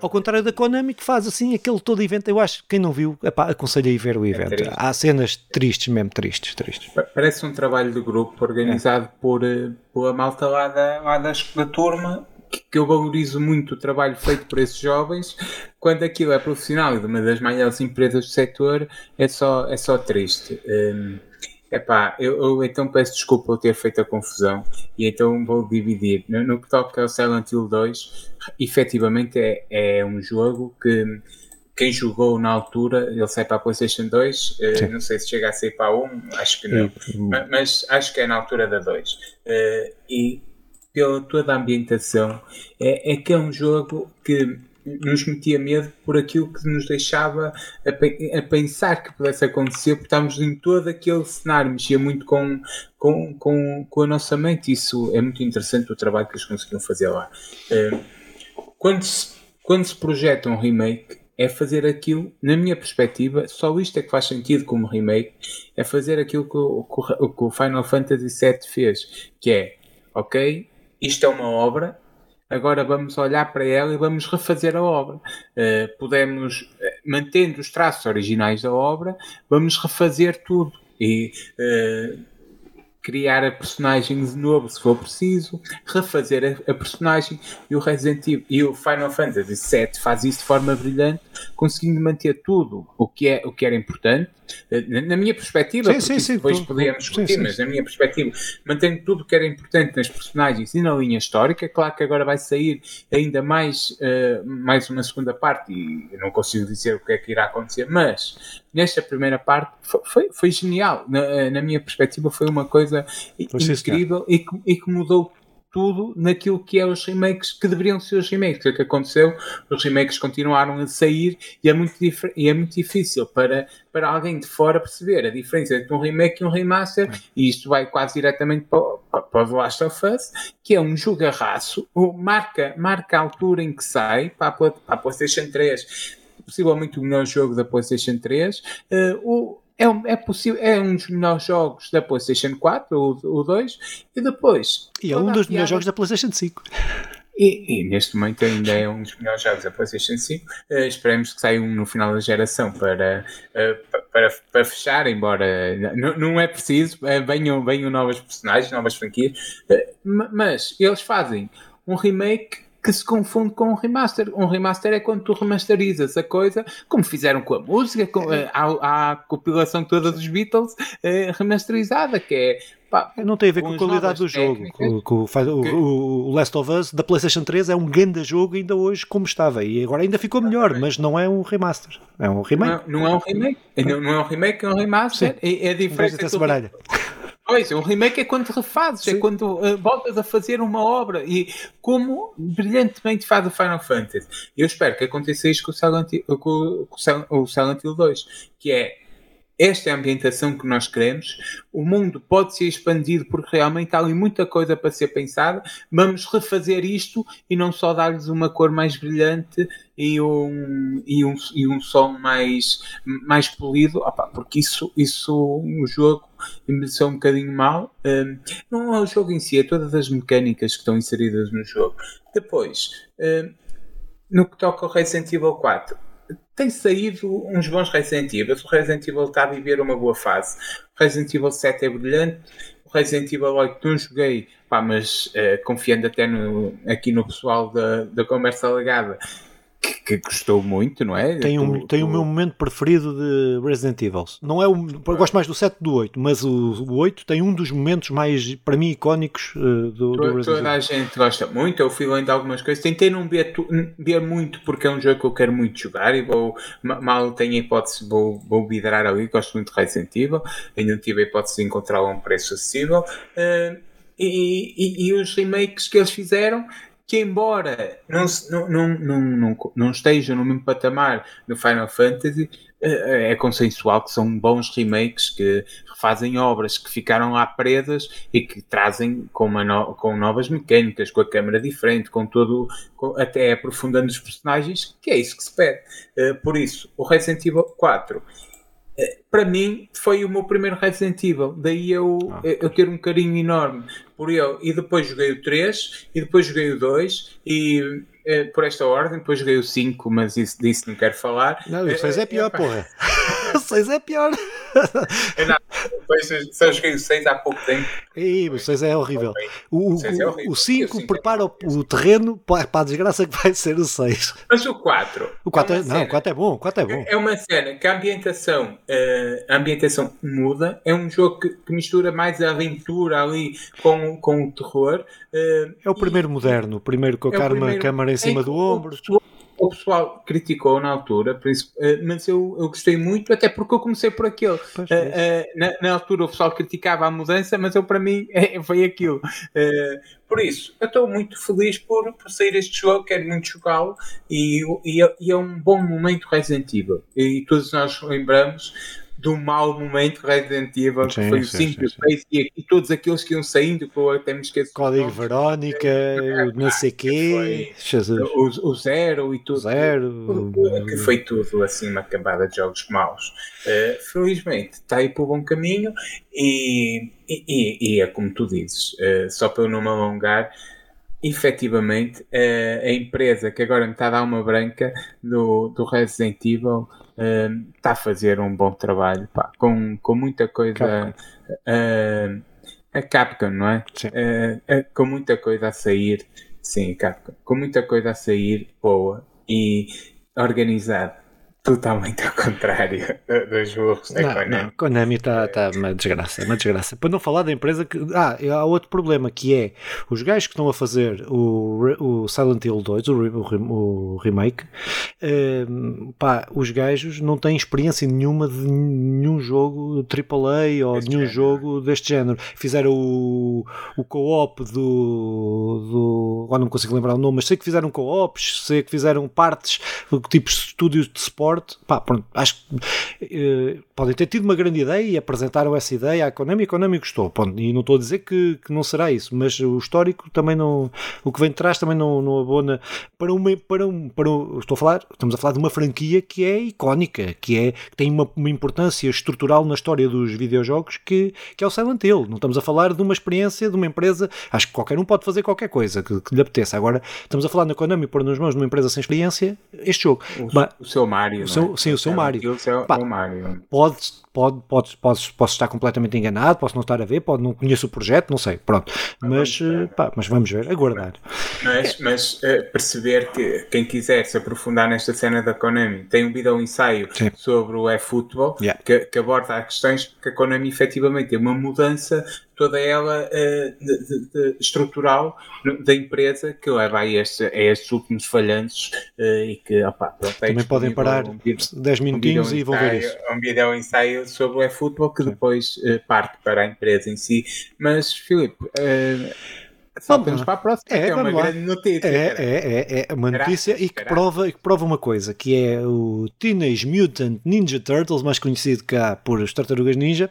Ao contrário da Konami, que faz assim aquele todo evento, eu acho que quem não viu, epá, aconselho a ir ver o é evento. É há cenas tristes mesmo, tristes, tristes. Parece um trabalho de grupo organizado é. por, eh, por a malta lá da, lá da, da turma que eu valorizo muito o trabalho feito por esses jovens, quando aquilo é profissional e de uma das maiores empresas do setor, é só, é só triste. Um, Epá, eu, eu então peço desculpa por ter feito a confusão e então vou dividir. No, no que toca ao Silent Hill 2, efetivamente é, é um jogo que quem jogou na altura, ele sai para a PlayStation 2, uh, não sei se chega a sair para a 1, acho que não, mas, mas, acho que é na altura da 2. Uh, e pela toda a ambientação, é, é que é um jogo que nos metia medo por aquilo que nos deixava a, a, pensar que pudesse acontecer, porque estávamos em todo aquele cenário, mexia muito com, com, com, com a nossa mente. Isso é muito interessante o trabalho que eles conseguiram fazer lá. Uh, quando, se, quando se projeta um remake, é fazer aquilo, na minha perspectiva, só isto é que faz sentido como remake, é fazer aquilo que o, que o Final Fantasy VII fez, que é, ok, isto é uma obra, agora vamos olhar para ela e vamos refazer a obra. Uh, podemos, eh, mantendo os traços originais da obra, vamos refazer tudo. E uh, criar a personagem de novo se for preciso, refazer a, a, personagem e o Resident Evil e o Final Fantasy VII faz isso de forma brilhante, conseguindo manter tudo o que, é, o que era importante, eh, na minha perspectiva, sim, sim, sim, depois podíamos discutir, mas na minha perspectiva, mantendo tudo o que era importante nas personagens e na linha histórica, claro que agora vai sair ainda mais, uh, mais uma segunda parte e eu não consigo dizer o que é que irá acontecer, mas nesta primeira parte foi, foi, genial. Na, na, minha perspectiva, foi uma coisa incrível e que, e que mudou tudo naquilo que é os remakes que deveriam ser os remakes. O que aconteceu? Os remakes continuaram a sair e é muito, e é muito difícil para, para alguém de fora perceber a diferença entre um remake e um remaster, e isto vai quase diretamente para, para, The Last of Us, que é um jogarraço, marca, marca a altura em que sai para a, para a PlayStation 3 possivelmente o melhor jogo da PlayStation 3. Uh, eh, o, é, é, possível, é um dos melhores jogos da PlayStation 4, o, o 2, e depois. E é um dos melhores jogos da PlayStation 5. E, e, neste momento ainda é um dos melhores jogos da PlayStation 5. Uh, esperemos que saia um no final da geração para, uh, para, para fechar, embora não é preciso, uh, venham, venham novas personagens, novas franquias, mas eles fazem um remake que se confunde com um remaster. Um remaster é quando tu remasterizas a coisa, como fizeram com a música, com, a, a, a compilação toda dos Beatles é, remasterizada, que é Pá, não tem a ver com a qualidade do jogo. Com, com, o, o, Last of Us da PlayStation 3 é um grande jogo ainda hoje como estava e agora ainda ficou melhor, mas não é um remaster, é um remake. Não, não é um remake, não, não, é um remake, é um remaster. É, é diferente. Pois, um remake é quando refazes, é Sim. é quando uh, voltas a fazer uma obra e como brilhantemente faz o Final Fantasy. Eu espero que aconteça isso com o Silent, com, com o Silent Hill 2, que é esta é a ambientação que nós queremos. O mundo pode ser expandido porque realmente há ali muita coisa para ser pensada. Vamos refazer isto e não só dar-lhes uma cor mais brilhante e um, e um, e um som mais, mais polido, opa, porque isso, isso o jogo envelheceu um bocadinho mal. Um, não é o jogo em si, é todas as mecânicas que estão inseridas no jogo. Depois, um, no que toca ao Resident Evil 4, tem saído uns bons Resident Evil. O Resident Evil está a viver uma boa fase. O Resident Evil 7 é brilhante. O Resident Evil 8 não joguei, pá, mas uh, confiando até no, aqui no pessoal da, da conversa legada, que, gostou muito, não é? Tem, um, tu, tem tu... o meu momento preferido de Resident Evil. Não é o, eu gosto mais do 7 do 8, mas o, o 8 tem um dos momentos mais, para mim, icónicos uh, do, do Resident Evil. Toda a gente gosta muito, eu fui lendo algumas coisas. Tentei não ver, ver muito porque é um jogo que eu quero muito jogar e vou, mal tenho a hipótese, vou, vou vidrar ali. Gosto muito de Resident Evil, ainda não tive a hipótese de encontrá-lo a um preço acessível. Uh, e, e, e, os remakes que eles fizeram que embora não, não, não, não, não esteja no mesmo patamar do Final Fantasy, eh, é consensual que são bons remakes que refazem obras que ficaram lá presas e que trazem com, no, com novas mecânicas, com a câmera diferente, com todo, com, até aprofundando os personagens, que é isso que se pede. Eh, por isso, o Resident Evil 4 para mim foi o meu primeiro Resident Evil, daí eu, ah. eu ter um carinho enorme por ele. E depois joguei o 3, e depois joguei o 2, e eh, por esta ordem, depois joguei o 5, mas isso, disso não quero falar. Não, o 6 é pior, é, porra. O 6 é pior. Só joguei o 6 há pouco tempo. E, o 6 é horrível. O, o, o 5 é prepara o, terreno para a desgraça que vai ser o 6. Mas o 4. O 4 é, é não, o 4 é bom, o 4 é bom. É uma cena que a ambientação, uh, a ambientação muda. É um jogo que, mistura mais a aventura ali com, com o terror. Uh, é o primeiro moderno, o primeiro com a é câmara em cima do ombro o pessoal criticou na altura, uh, mas eu, eu gostei muito, até porque eu comecei por aquilo. Uh, uh, na, na, altura o pessoal criticava a mudança, mas eu para mim foi aquilo. por isso, eu estou muito feliz por, por sair este jogo, quero muito jogá-lo e, e, e, é um bom momento Resident Evil. E todos nós lembramos do mau momento Resident Evil, sim, que foi o 5 e o 6 e, e, todos aqueles que iam saindo, que eu até me esqueço. Código Verónica, é, não sei quê, o, o Zero e tudo. Zero. Que foi tudo assim uma cambada de jogos maus. Uh, felizmente está aí para o bom caminho e, e, e é como tu dizes, uh, só para eu não me alongar efetivamente a empresa que agora me está a dar uma branca do, do Resident Evil está a fazer um bom trabalho, pá, com, com muita coisa. Uh, a Capcom, não é? Uh, com muita coisa a sair, sim, Capcom, com muita coisa a sair boa e organizada totalmente ao contrário dos burros da não, Konami. Não, Konami está tá uma desgraça, uma desgraça. Para não falar da empresa que. Ah, há outro problema que é os gajos que estão a fazer o, o Silent Hill 2, o, o, o remake, eh, pá, os gajos não têm experiência nenhuma de nenhum jogo AAA ou nenhum género. jogo deste género. Fizeram o, o co-op do, do. Agora não consigo lembrar o nome, mas sei que fizeram co-ops, sei que fizeram partes, tipo estúdios de suporte pá, pronto, acho que eh, podem ter tido uma grande ideia e apresentaram essa ideia à Konami e a Konami gostou, pronto, e não estou a dizer que, que não será isso, mas o histórico também não, o que vem de trás também não, não abona para uma, para um, para um, estou a falar, estamos a falar de uma franquia que é icónica, que é, que tem uma, uma importância estrutural na história dos videojogos que, que é o Silent Hill, não estamos a falar de uma experiência de uma empresa, acho que qualquer um pode fazer qualquer coisa que, que lhe apeteça, agora estamos a falar na Konami pôr nas mãos de uma empresa sem experiência, este jogo. O, bah, o seu Mario Mario. O seu, é? sim, o seu Mario. O seu, Pá, o Mario. Pode, pode, pode, posso, posso estar completamente enganado, posso não estar a ver, pode não conheço o projeto, não sei, pronto. Mas, eh, pá, mas vamos ver, aguardar. Mas, mas uh, perceber que quem quiser se aprofundar nesta cena da Konami tem um vídeo ensaio Sim. sobre o eFootball yeah. que, que aborda as questões que a Konami efetivamente tem uma mudança toda ela uh, de, de, de, estrutural da empresa que leva a, este, a estes últimos falhanços uh, e que opa, é também podem parar um 10 minutinhos um e vão ver isso. Um vídeo ensaio sobre o eFootball que depois uh, parte para a empresa em si. Mas, Filipe, Saltamos para a próxima, é, é uma lá. grande notícia. É, é, é, é uma notícia e que prova, que prova uma coisa, que é o Teenage Mutant Ninja Turtles, mais conhecido cá por as Tartarugas Ninja,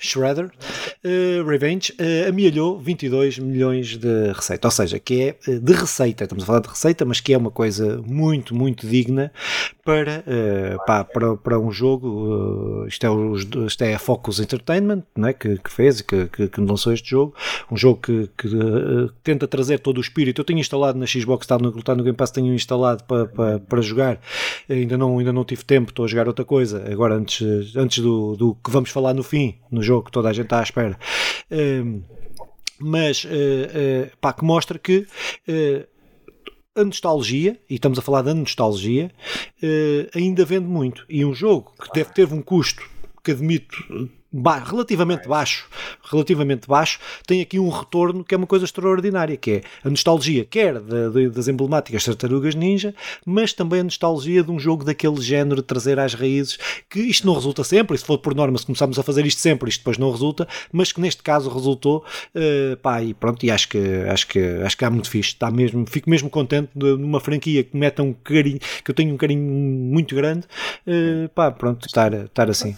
Shredder, uh, Revenge, uh, amealhou 22 milhões de receita. Ou seja, que é uh, de receita, estamos a falar de receita, mas que é uma coisa muito, muito digna para, uh, pá, para, para um jogo. isto, é os, isto é a Focus Entertainment não é? que, que fez e que, que, que lançou este jogo. Um jogo que, que tenta trazer todo o espírito. Eu tenho instalado na Xbox, está no, está no Game Pass, tenho instalado para, para, para jogar. Ainda não, ainda não tive tempo, estou a jogar outra coisa. Agora, antes, antes do, do que vamos falar no fim, no jogo que toda a gente está à espera. Um, mas, uh, uh, pá, que mostra que uh, a nostalgia, e estamos a falar da nostalgia, ainda vende muito. E um jogo que deve ter um custo que admito ba relativamente baixo, relativamente baixo, tem aqui um retorno que é uma coisa extraordinária, que é a nostalgia, quer de, de, das emblemáticas tartarugas ninja, mas também a nostalgia de um jogo daquele género de trazer às raízes, que isto não resulta sempre, e se for por norma, se começarmos a fazer isto sempre, isto depois não resulta, mas que neste caso resultou, uh, pá, e pronto, e acho que, acho que, acho que há muito fixe, está mesmo, fico mesmo contente de numa franquia que meta um carinho, que eu tenho um carinho muito grande, uh, pá, pronto, estar, estar assim.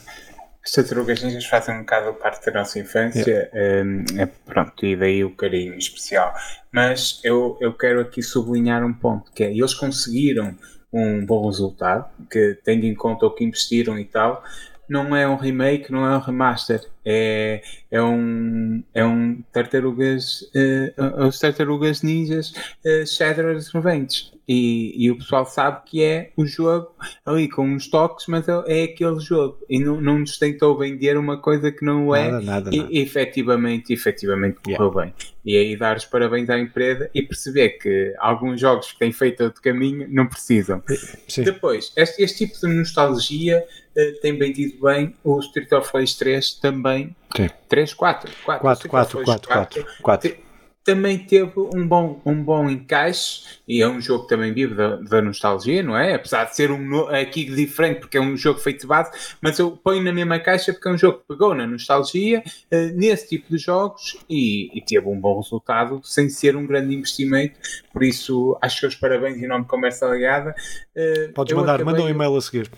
As tartarugas ninjas fazem um bocado parte da nossa infância, yeah. um, é, pronto, e daí o carinho especial. Mas eu, eu quero aqui sublinhar um ponto, que é, eles conseguiram um bom resultado, que tendo em conta o que investiram e tal, não é um remake, não é um remaster, É, é um, é um tartarugas, uh, os tartarugas ninjas uh, Shadow's Revenge. E, e, o pessoal sabe que é o jogo ali com uns toques, mas é, é aquele jogo. E não, não nos tentou vender uma coisa que não é. Nada, nada, e, nada. efetivamente, efetivamente correu yeah. bem. E aí dar os parabéns à empresa e perceber que alguns jogos que têm feito outro caminho não precisam. Sim. Depois, este, este tipo de nostalgia uh, tem vendido bem. O Street of Rage 3 também. Sim. 3, 4. 4, 4, 4, 4, 4, 4 também teve um bom, um bom encaixe e é um jogo que também vive da, da nostalgia, não é? Apesar de ser um aqui diferente porque é um jogo feito de base, mas eu ponho na mesma caixa porque é um jogo que pegou na nostalgia uh, nesse tipo de jogos e, e, teve um bom resultado sem ser um grande investimento, por isso acho que os parabéns em nome de Conversa Ligada. Uh, Podes mandar, manda um e-mail a seguir.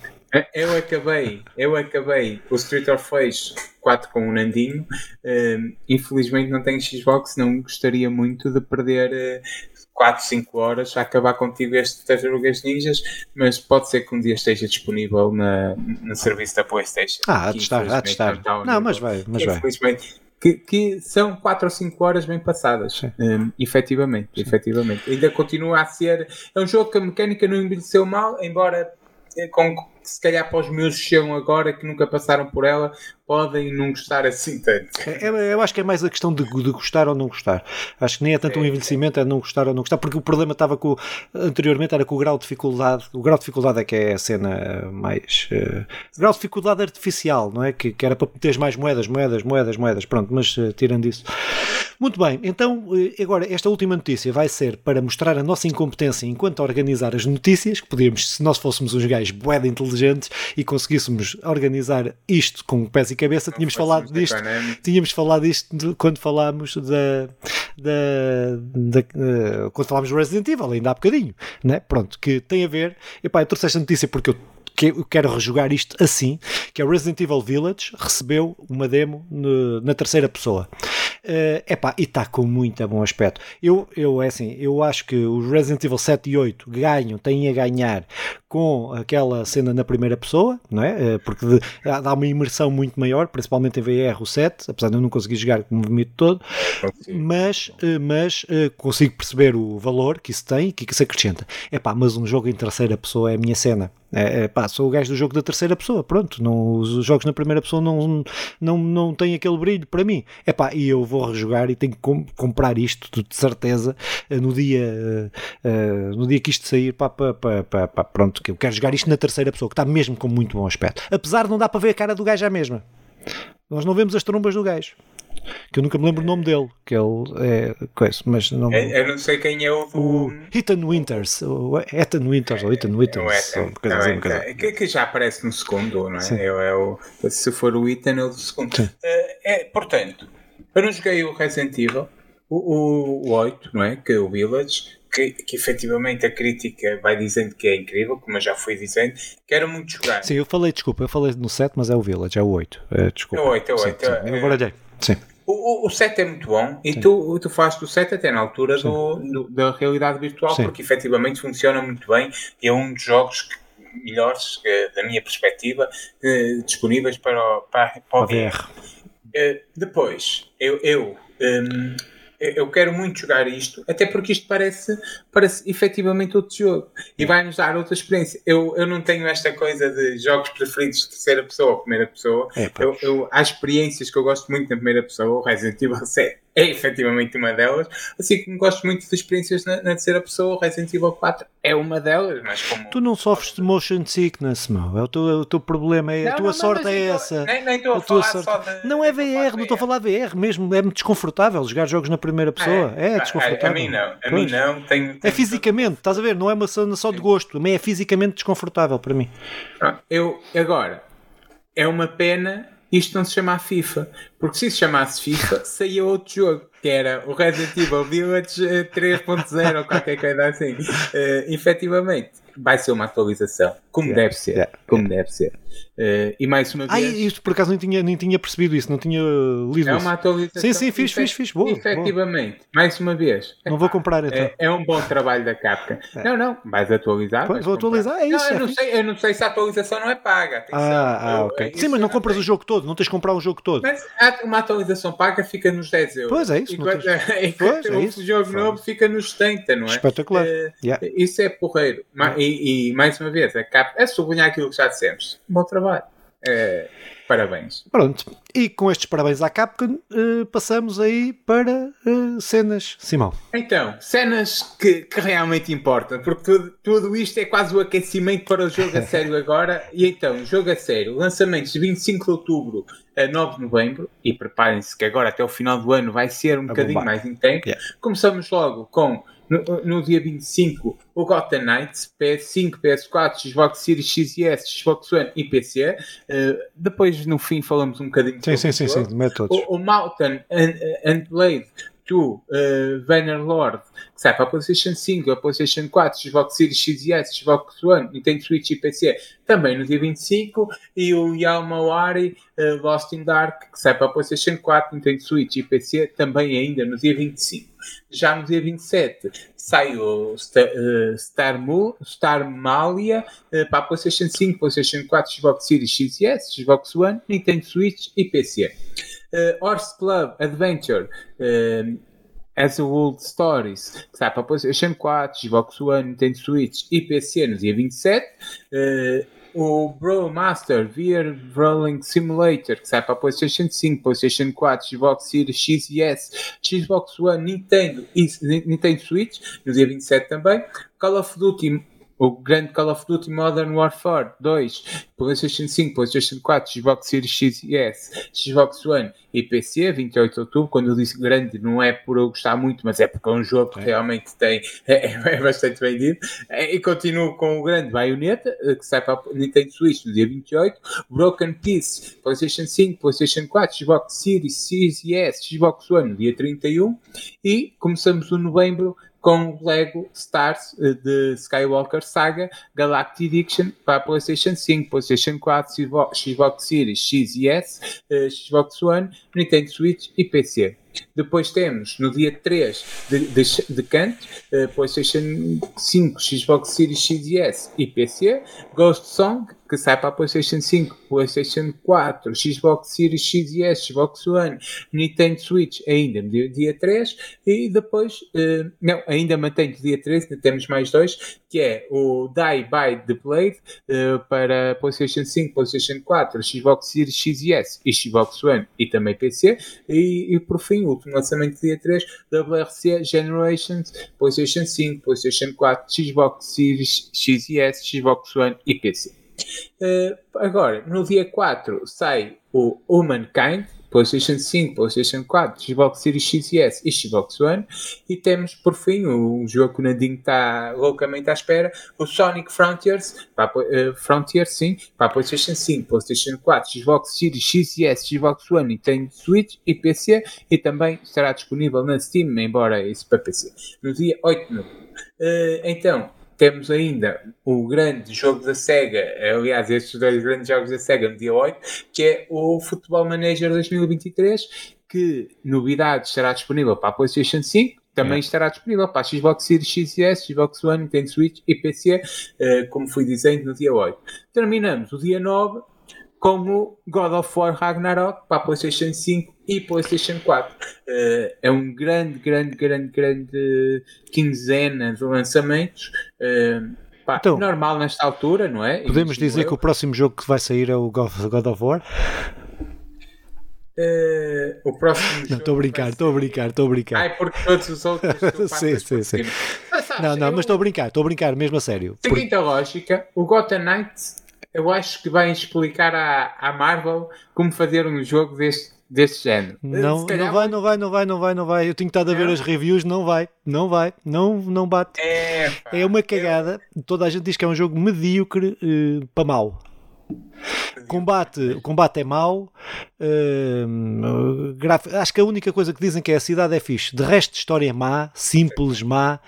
Eu acabei, eu acabei o Street of Rage 4 com o Nandinho. Uh, infelizmente não tenho Xbox, não gostaria muito de perder uh, 4, 5 horas a acabar contigo este Tartarugas Ninjas, mas pode ser que um dia esteja disponível na, no serviço da PlayStation. Ah, há de estar, há de estar. Não, mas vai, mas vai. Infelizmente. Que, que, são 4 ou 5 horas bem passadas. Um, efetivamente, Sim. efetivamente. Ainda continua a ser. É um jogo que a mecânica não envelheceu mal, embora com se calhar para os meus chegam agora que nunca passaram por ela, podem não gostar assim tanto. É, é, eu acho que é mais a questão de, de, gostar ou não gostar. Acho que nem é tanto é, um envelhecimento, é não gostar ou não gostar, porque o problema estava com anteriormente era com o grau de dificuldade. O grau de dificuldade é que é a cena mais. Uh, grau de dificuldade artificial, não é? Que, que era para meteres mais moedas, moedas, moedas, moedas. Pronto, mas uh, tirando isso. Muito bem, então uh, agora esta última notícia vai ser para mostrar a nossa incompetência enquanto a organizar as notícias, que podíamos, se nós fóssemos uns gajos boeda inteligentes e conseguíssemos organizar isto com pés e cabeça, tínhamos falado disto, tínhamos falado disto quando falámos da, da, da uh, quando falámos do Resident Evil, ainda há bocadinho, né? Pronto, que tem a ver, epá, eu trouxe esta notícia porque eu que eu quero rejogar isto assim, que é Resident Evil Village recebeu uma demo no, na terceira pessoa. Uh, epá, e está com muito bom aspecto. Eu, eu, é assim, eu acho que os Resident Evil 7 e 8 ganham, têm a ganhar com aquela cena na primeira pessoa, não é? Uh, porque de, dá uma imersão muito maior, principalmente em VR o 7, apesar de eu não conseguir jogar com o movimento todo, mas, uh, mas consigo perceber o valor que isso tem e que isso acrescenta. Epá, mas um jogo em terceira pessoa é a minha cena. É, é, pá, sou o gajo do jogo da terceira pessoa, pronto, não, os jogos na primeira pessoa não, não, não têm aquele brilho para mim. É pá, e eu vou rejogar e tenho que com, comprar isto de certeza eh, no dia, uh, no dia que isto sair, pá, pá, pá, pá, pá, pronto, que eu quero jogar isto na terceira pessoa, que está mesmo com muito bom aspecto. Apesar de não dar para ver a cara do gajo à mesma. Nós não vemos as trombas do gajo que eu nunca me lembro o nome dele, que ele é coisa, mas não. Eu, eu não sei quem é o. O Ethan Winters, o Ethan Winters, ou Ethan Winters, é, coisa assim, é, coisa. Que, que, já aparece no segundo, não é? é, é o, se for o Ethan, é o do segundo. Uh, é, portanto, eu não joguei o Resident Evil, o, o, o 8, não é? Que é o Village. Que, que efetivamente a crítica vai dizendo que é incrível, como eu já fui dizendo, quero muito jogar. Sim, eu falei, desculpa, eu falei no 7, mas é o Village, é o 8. É, desculpa. É o 8, é o 8. Sim, sim. É, Agora, sim. O, o 7 é muito bom e tu, tu fazes do 7 até na altura do, do, da realidade virtual, Sim. porque efetivamente funciona muito bem e é um dos jogos que, melhores, que, da minha perspectiva, que, disponíveis para o, para, para o VR. Uh, depois, eu, eu um, eu quero muito jogar isto, até porque isto parece, parece efetivamente outro jogo e vai-nos dar outra experiência. Eu, eu não tenho esta coisa de jogos preferidos de terceira pessoa ou primeira pessoa. É, eu, eu, há experiências que eu gosto muito na primeira pessoa, o Resident Evil 7 é efetivamente uma delas. Assim como gosto muito de experiências na, na terceira pessoa, Resident Evil 4 é uma delas, mas como. Tu não sofres de motion sickness, meu. É o teu, é o teu problema, é, não, a tua não, sorte não, é essa. Nem, nem estou a, a falar sorte... só de, Não é VR, não estou a falar VR mesmo. É-me desconfortável jogar jogos na primeira pessoa. É, é desconfortável. A, a, mim não, a pois. mim não. Tenho, tenho é fisicamente, estás a ver? Não é uma cena só de gosto, também é fisicamente desconfortável para mim. Eu, agora, é uma pena isto não se chama FIFA. Porque se se chamasse FIFA, saía outro jogo, que era o Resident Evil Village 3.0 eh, ou qualquer coisa assim. Uh, efetivamente, vai ser uma atualização, como yeah, deve ser. Yeah, como yeah. deve ser. Uh, e mais uma vez. Ah, isso por acaso nem tinha, nem tinha percebido isso, não tinha lido É isso. uma atualização. Sim, sim, fiz, fiz, fiz. Boa, Efetivamente, mais uma vez. Não vou comprar então. É, é um bom trabalho da Capcom. É. Não, não, vais atualizar. Pois, vais vou comprar. atualizar, é isso, Não, eu, é não sei, eu não sei se a atualização não é paga. atenção. Ah, ah, ok. Sim, mas não compras o jogo todo, não tens de comprar o jogo todo. Mas uma atualização paga fica nos 10 euros. Pois é isso, Enquanto, enquanto Pois, é o isso. jogo Foda-se. novo fica nos 70, não é? Espetacular. Eh, Yeah. Isso é porreiro. Ma- E, e, mais uma vez, a Cap é sublinhar aquilo que já dissemos. Bom trabalho. Eh, parabéns. Pronto, e com estes parabéns à Capcom, eh, passamos aí para eh, cenas. Simão. Então, cenas que, que realmente importam, porque tudo, tudo isto é quase o aquecimento para o jogo a sério agora. E então, jogo a sério, lançamentos de 25 de outubro a 9 de novembro, e preparem-se que agora até o final do ano vai ser um bocadinho bombar. mais intenso. Yeah. Começamos logo com, no, no dia 25, o Gotham Knights, PS5, PS4, Xbox Series X e S, Xbox One e PC. Eh, depois, no fim, falamos um bocadinho Sim, sim, sim, sim, mete todos. O, o Mountain and, and Blade 2 uh, Bannerlord, que sai para a PlayStation 5, a PlayStation 4, Xbox Series X e S, Xbox One, Nintendo Switch e PC, também no dia 25. E o Yamawari uh, Lost in Dark, que sai para a PlayStation 4, Nintendo Switch e PC, também ainda no dia 25. Já no dia 27 sai o Star, uh, Star, Mu- Star Malia uh, para a PlayStation 5, PlayStation 4, Xbox Series X e S, Xbox One, Nintendo Switch e PC. Uh, Horse Club Adventure um, As a World Stories, que sai para a PlayStation 4, Xbox One, Nintendo Switch e PC no dia 27. Uh, o Bro Master VR Rolling Simulator, que sai para PlayStation 5, PlayStation 4, Xbox Series X e S, Xbox One, Nintendo e Nintendo Switch, no dia 27 também. Call of Duty o grande Call of Duty Modern Warfare 2, PlayStation 5, PlayStation 4, Xbox Series X e S, Xbox One e PC, 28 de outubro. Quando eu disse grande, não é por eu gostar muito, mas é porque é um jogo que realmente tem, é, é bastante vendido. É, E continuo com o grande Bayonetta, eh, que sai para a Nintendo Switch no dia 28, Broken Peace, PlayStation 5, PlayStation 4, Xbox Series X e S, Xbox One no dia 31. E começamos o novembro com Lego Stars eh, de Skywalker Saga Galactic Edition para PlayStation 5, PlayStation 4, Xbox- Series X e S, eh, Xbox One, Nintendo Switch e PC. Depois temos no dia 3 de, de, de canto, eh, PlayStation 5, Xbox Series X e S e PC, Ghost Song, que sai para a PlayStation 5, PlayStation 4, Xbox Series X e S, Xbox One, Nintendo Switch ainda dia, dia 3 e depois, eh, não, ainda mantém dia 13, ainda temos mais dois, que é o Die by the Blade eh, para PlayStation 5, PlayStation 4, Xbox Series X e S e Xbox One e também PC e, e por fim, o último lançamento dia 3, WRC Generations, PlayStation 5, PlayStation 4, Xbox Series X e S, Xbox One e PC. Eh, agora, no dia 4 sai o Humankind, PlayStation 5, PlayStation 4, Xbox Series X e e Xbox One. E temos, por fim, o jogo que o Nandinho está loucamente à espera, o Sonic Frontiers, para, eh, Frontiers, sim, para PlayStation 5, PlayStation 4, Xbox Series X e S, Xbox One, Nintendo Switch e PC. E também estará disponível na Steam, embora isso para PC, no dia 8 de novembro. Eh, então, temos ainda o grande jogo da SEGA, aliás, estes dois grandes jogos da SEGA no dia 8, que é o Football Manager 2023, que novidade estará disponível para a PlayStation 5, também É. estará disponível para a Xbox Series X e S, Xbox One, Nintendo Switch e PC, eh, como fui dizendo, no dia 8. Terminamos o dia 9 com o God of War Ragnarok para a PlayStation 5 e PlayStation 4. Eh, é um grande, grande, grande, grande quinzena de lançamentos. Eh, pá, Então, normal nesta altura, não é? Podemos Imagino dizer que o próximo jogo que vai sair é o God of War? Eh, o próximo Não, estou a brincar, estou a brincar, estou a brincar. Ai, porque todos os outros. Sim, por sim, sim. Mas sabes, Não, não, eu- mas estou a brincar, estou a brincar mesmo a sério. Por- Seguinte a lógica, o Gotham Knights eu acho que vai explicar à, à Marvel como fazer um jogo deste, deste género. Não, calhar não vai, não vai, não vai, não vai, não vai. Eu tenho estado a ver as reviews, não vai, não vai, não, não bate. É, pá, É uma cagada. Toda a gente diz que é um jogo medíocre eh, para mal. Combate, o combate é mau. Uh, graf... Acho que a única coisa que dizem que é a cidade é fixe. De resto, história é má, simples, má,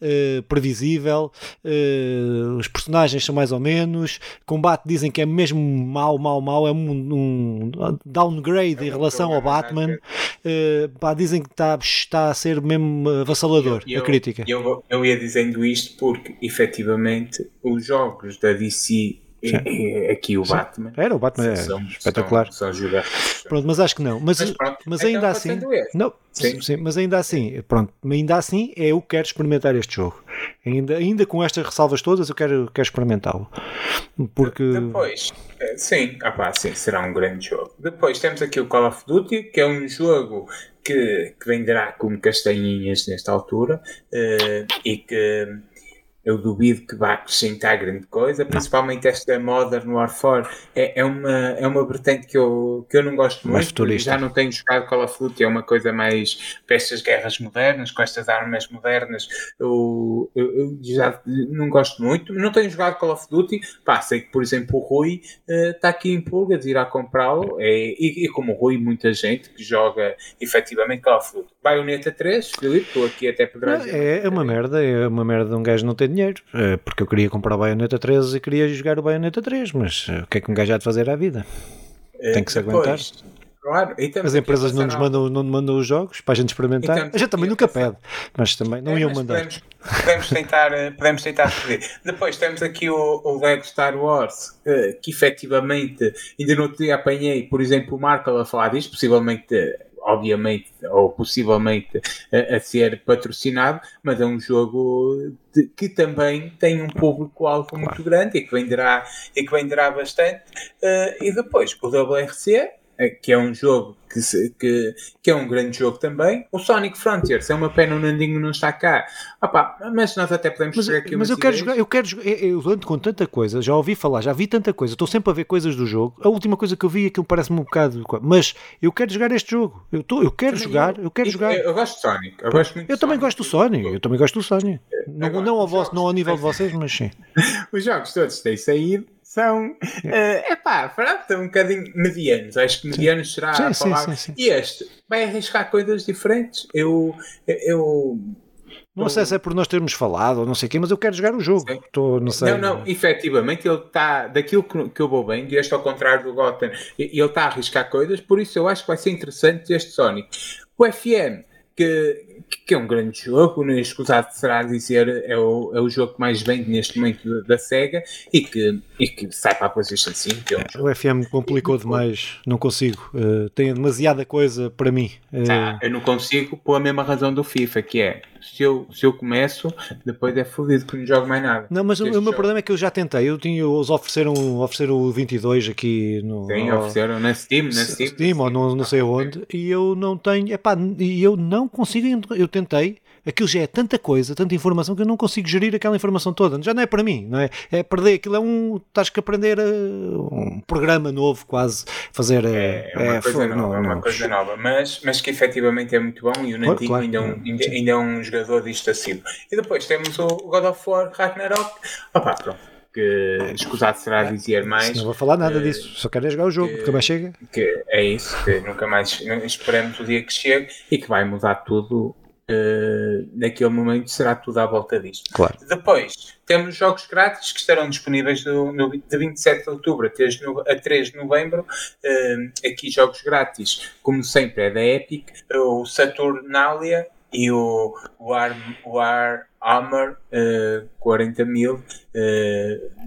uh, previsível. Uh, os personagens são mais ou menos. Combate dizem que é mesmo mau, mau, mau. É um, um downgrade é em relação ao Batman. Pá, dizem que está, está a ser mesmo avassalador eu, eu, a crítica. Eu, eu ia dizendo isto porque, efetivamente, os jogos da DC é, aqui o. Batman. Era o Batman, são, é espetacular. São, são pronto, mas acho que não. Mas, mas, pronto, mas então ainda assim. Não, sim. sim. mas ainda assim, pronto, ainda assim eu quero experimentar este jogo. Ainda, ainda com estas ressalvas todas, eu quero, quero experimentá-lo. Porque. Depois, eh, sim, ah sim, será um grande jogo. Depois temos aqui o Call of Duty, que é um jogo que, que venderá como castanhinhas nesta altura uh, e que eu duvido que vá acrescentar grande coisa, principalmente esta Modern Warfare é, é, uma, é uma vertente que eu, que eu não gosto mais muito, futurista. já não tenho jogado Call of Duty, é uma coisa mais para estas guerras modernas, com estas armas modernas, eu, eu, eu já não gosto muito, não tenho jogado Call of Duty, pá, sei que por exemplo o Rui está uh, aqui em pulga de ir a comprá-lo, é, e, e, como o Rui, muita gente que joga efetivamente Call of Duty. Bayonetta 3, Filipe, estou aqui até poderás... É, é uma merda, é uma merda de um gajo não ter dinheiro, eh, porque eu queria comprar o Bayonetta 3 e queria jogar o Bayonetta 3, mas eh, o que é que um gajo há de fazer à vida? Tem que se aguentar. Claro, As empresas não nos mandam, não mandam os jogos para a gente experimentar. a gente também nunca pede, mas também não é, iam mandar. Podemos, podemos, tentar, podemos tentar pedir. Depois temos aqui o, o Lego Star Wars, que efetivamente ainda não te apanhei, por exemplo, o Marco a falar disto, possivelmente obviamente ou possivelmente a, a, ser patrocinado, mas é um jogo de, que também tem um público-alvo muito grande e que venderá, e que venderá bastante. Uh, e depois o WRC, que é um jogo que, se, que, que, é um grande jogo também. O Sonic Frontiers é uma pena o Nandinho não está cá. Opa, mas nós até podemos mas, aqui Mas eu quero jogar, eu quero jogar, eu ando com tanta coisa, já ouvi falar, já vi tanta coisa, estou sempre a ver coisas do jogo. A última coisa que eu vi aquilo parece-me um bocado. Mas eu quero jogar este jogo. Eu, tô, eu quero também jogar, eu, eu quero eu, jogar. Eu, gosto de Sonic. Eu, gosto muito eu também Sonic. gosto do Sonic. Eu também gosto do Sonic. Não, não, ao, vosso, não ao nível de vocês, mas sim. Os jogos todos têm saído são, é uh, pá, um bocadinho medianos. Acho que medianos será sim, a palavra. Sim, sim, e este vai arriscar coisas diferentes. Eu. eu não sei se é por nós termos falado ou não sei o quê, mas eu quero jogar o jogo. Tô, não, sei. não, não, efetivamente ele está, daquilo que, eu vou bem, este ao contrário do Gotham, ele está a arriscar coisas, por isso eu acho que vai ser interessante este Sonic. O FM, que, que é um grande jogo, não é escusado será dizer, é o, é o jogo que mais vende neste momento da SEGA e que, e que sai para a PlayStation 5. É um o FM complicou e, demais, não consigo, uh, tem demasiada coisa para mim. Uh... Ah, eu não consigo por a mesma razão do FIFA, que é se eu, se eu começo, depois é fodido que não jogo mais nada. Não, mas o, o, meu problema é que eu já tentei. Eu tinha, eles ofereceram, ofereceram o 22 aqui no. Sim, ofereceram na Steam, na Steam. Steam ou não, não sei onde. E eu não tenho. Epá, e eu não consigo. Eu tentei aquilo já é tanta coisa, tanta informação que eu não consigo gerir aquela informação toda. Já não é para mim, não é? É perder aquilo, é um. Estás que aprender uh, um programa novo, quase. Fazer. Uh, é, é uma é, coisa nova, é uma não. coisa nova, mas, mas que efetivamente é muito bom e o Nantinho claro, ainda, é um, ainda, ainda, é um jogador disto assim. E depois temos o God of War Ragnarok. Opá, pronto que escusado será dizer mais. Não vou falar nada uh, disso, só quero é jogar o jogo, que, nunca mais chega. Que é isso, que nunca mais esperamos o dia que chegue e que vai mudar tudo Uh, naquele momento será tudo à volta disto. Claro. Depois temos jogos grátis que estarão disponíveis do, no, de 27 de outubro a 3 de, a 3 de novembro. Uh, aqui jogos grátis, como sempre, é da Epic, o Saturnalia e o War, War Armor uh, 40 mil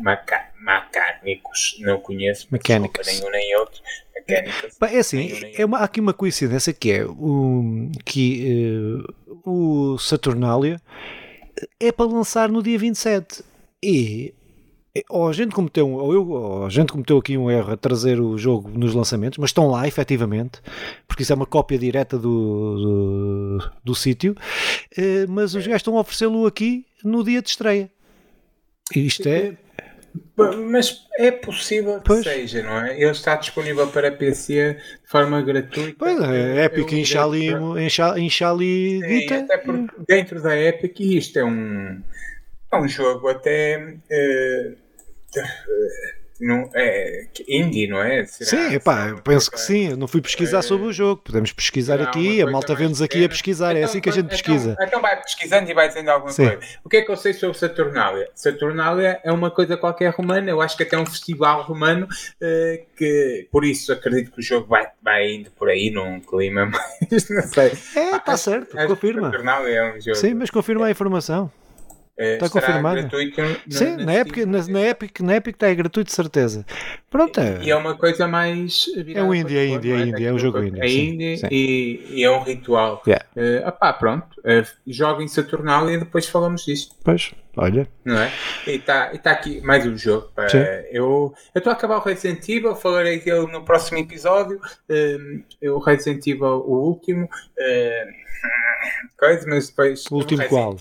maca, mecânicos, não conheço, mecânicos. nenhum nem outro. Mecânicos, é assim, é uma, há aqui uma coincidência que é o, que o Saturnalia é para lançar no dia 27 e ou a gente cometeu ou eu ou a gente cometeu aqui um erro a trazer o jogo nos lançamentos, mas estão lá efetivamente, porque isso é uma cópia direta do, do, do sítio, eh, mas os gajos estão a oferecê-lo aqui no dia de estreia. Isto é. Mas é possível que pois. seja, não é? Ele está disponível para PC de forma gratuita. Pois é, Epic incha ali, incha ali Sim, até porque dentro da Epic isto é um, é um jogo até uh, Não, é indie, não é? Será, sim, epá, eu penso que sim. Eu não fui pesquisar é, sobre o jogo. Podemos pesquisar não, aqui. A malta vê-nos aqui a pesquisar. Então, é assim que a gente então, pesquisa. Então, então, vai pesquisando e vai dizendo alguma sim. coisa. O que é que eu sei sobre Saturnália? Saturnália é uma coisa qualquer romana. Eu acho que até é um festival romano uh, que, por isso, acredito que o jogo vai, vai indo por aí num clima mais. Não sei. É, está certo. confirma. Saturnália é um jogo. Sim, mas confirma a informação. Está confirmado? gratuito Sim, na, Epic, na, na, Epic, na Epic está é gratuito de certeza. Pronto. É. E é uma coisa mais. É um indie, é indie, é indie, é um jogo indie. É indie e, e, é um ritual. Yeah. Uh, opá, pronto. Uh, joga em Saturnalia e depois falamos disto. Pois, olha. Não é? E está tá aqui mais um jogo. Uh, eu estou a acabar o Resident Evil, falarei dele no próximo episódio. Uh, o Resident Evil, o último. Uh, coisa, mas depois. O último qual?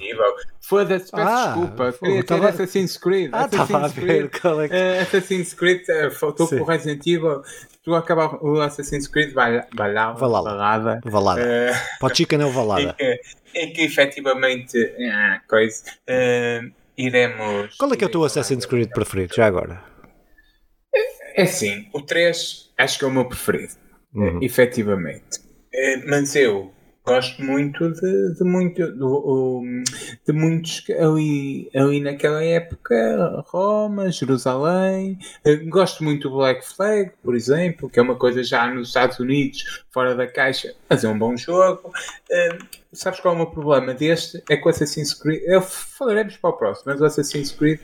Foda-se, peço ah, desculpa. Queria tava... Assassin's Creed. Ah, estava a ver é que... uh, Assassin's Creed, uh, faltou com o Resident Evil. Tu acaba o Assassin's Creed vai, vai lá, Valada. Uh, Para o Chicken é o Valada. Em que, efetivamente, uh, coisa, uh, iremos. Qual é que é o teu Assassin's Creed preferido, já agora? É assim, o 3 acho que é o meu preferido, uhum. efetivamente. Mas eu gosto muito de, de, muito, de, de, muitos ali, ali naquela época, Roma, Jerusalém. Gosto muito do Black Flag, por exemplo, que é uma coisa já nos Estados Unidos, fora da caixa, mas é um bom jogo. Uh, sabes qual é o meu problema deste? É com Assassin's Creed. Eu falaremos para o próximo, mas o Assassin's Creed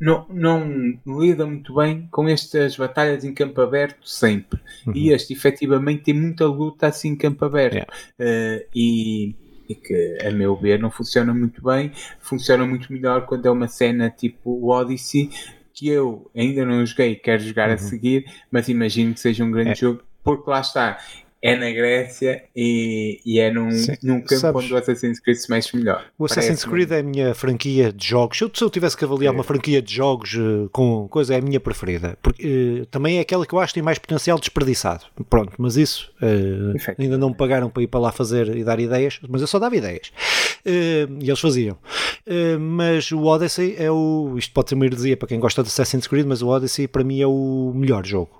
não, não lida muito bem com estas batalhas em campo aberto sempre. Uhum. E este, efetivamente, tem muita luta assim em campo aberto. Yeah. Uh, e, e, que, a meu ver, não funciona muito bem. Funciona muito melhor quando é uma cena tipo o Odyssey, que eu ainda não joguei, quero jogar uhum. a seguir, mas imagino que seja um grande é. jogo, porque lá está é na Grécia e, e é num, num campo Sabes, onde o Assassin's Creed se mexe melhor. O Assassin's Creed é a minha franquia de jogos. Se eu, se eu tivesse que avaliar é. uma franquia de jogos uh, com coisa, é a minha preferida. Porque uh, também é aquela que eu acho que tem mais potencial desperdiçado. Pronto, mas isso uh, ainda não me pagaram para ir para lá fazer e dar ideias, mas eu só dava ideias. E eles faziam. mas o Odyssey é o. Isto pode ser uma heresia para quem gosta de Assassin's Creed, mas o Odyssey para mim é o melhor jogo.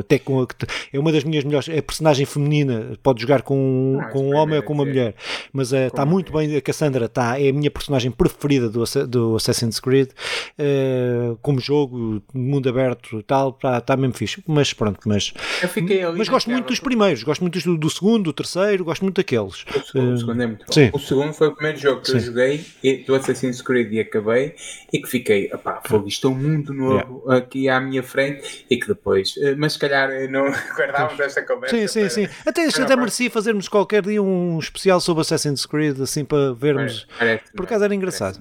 até com a, é uma das minhas melhores. É a personagem feminina pode jogar com, ah, com um homem ou com uma mulher, mas está muito bem. A Cassandra está, é a minha personagem preferida do, do Assassin's Creed, como jogo, mundo aberto tal, está tá mesmo fixe. Mas pronto, mas, mas gosto muito dos primeiros, gosto muito do, do, segundo, do terceiro, gosto muito daqueles. O segundo, o segundo é muito bom. Sim. O segundo foi o primeiro jogo que sim. eu joguei do Assassin's Creed e acabei e que fiquei, opá, fogo, isto é um mundo novo yeah. aqui à minha frente e que depois, mas se calhar não guardávamos esta conversa. Sim, sim, sim. Até, até merecia fazermos qualquer dia um especial sobre Assassin's Creed, assim para vermos. Por acaso era engraçado.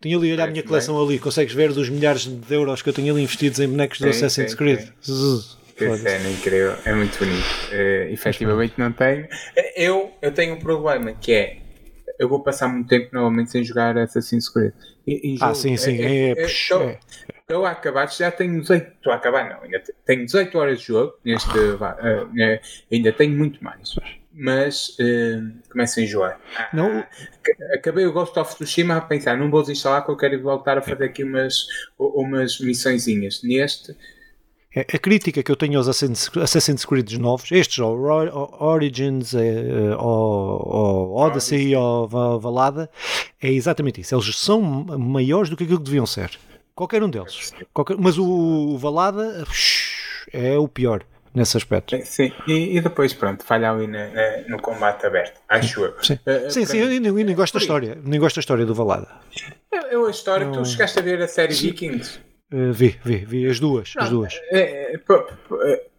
Tenho ali, olha a minha coleção bem. ali, consegues ver dos milhares de euros que eu tenho ali investidos em bonecos do Assassin's sim, Creed. Sim. Que cena incrível, é muito bonito. Uh, efetivamente não tenho. Eu, eu tenho um problema que é eu vou passar muito tempo novamente sem jogar Assassin's Creed. E, e ah, sim, sim. É, é, é, é, eu a acabar, já tenho 18, estou a acabar não, ainda tenho 18 horas de jogo, neste, uh, ainda tenho muito mais, mas uh, começo a enjoar. Não. Acabei o Ghost of Tsushima a pensar, não vou desinstalar que eu quero voltar a fazer aqui umas, umas missõezinhas. Neste, é, a crítica que eu tenho aos Assassin's Creed novos, estes, ou Origins, ou Odyssey, ou Valada, é exatamente isso. Eles são maiores do que aquilo que deviam ser. Qualquer um deles. Qualquer, mas o, Valada é o pior nesse aspecto. Sim, e, e depois, pronto, falha ali na, na, no combate aberto, acho eu. Sim, uh, sim, sim eu, eu, nem gosto da história, nem gosto da história do Valada. Eu, eu a história, tu chegaste a ver a série Vikings? Uh, vi, vi, vi as duas. Não, as duas. É, é,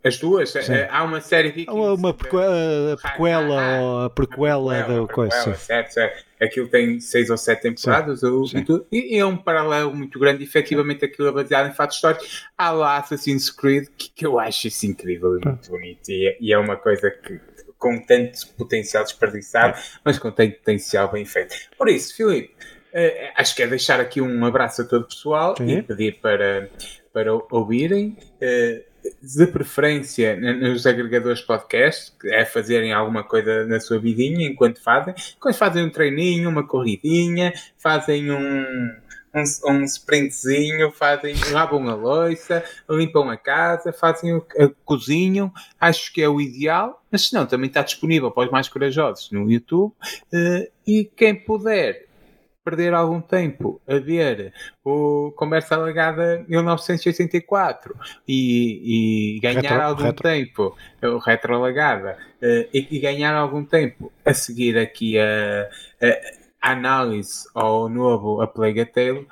as duas? É, há uma série Vikings. Uma, uma prequela, a prequela, ah, ah, a prequela da coisa. Certo, certo. Aquilo tem seis ou sete temporadas sim. E, e, é um paralelo muito grande. Efetivamente, aquilo é baseado em fatos históricos. Há lá Assassin's Creed, que, que eu acho isso incrível e muito bonito. E, e é uma coisa que com tanto potencial desperdiçado, mas com tanto potencial bem feito. Por isso, Filipe, Uh, acho que é deixar aqui um abraço a todo o pessoal Sim. e pedir para, para ouvirem. Uh, de preferência nos agregadores podcast, é fazerem alguma coisa na sua vidinha enquanto fazem. Quando fazem um treininho, uma corridinha, fazem um, um, um sprintzinho, fazem, lavam a louça, limpam a casa, fazem, cozinham, acho que é o ideal, mas se não, também está disponível para os mais corajosos no YouTube, uh, e quem puder perder algum tempo a ver o Conversa Alagada 1984 e, e ganhar retro, algum retro. tempo, o Retro Alagada, uh, e, e, ganhar algum tempo a seguir aqui a, a análise ao novo A Plague Tale,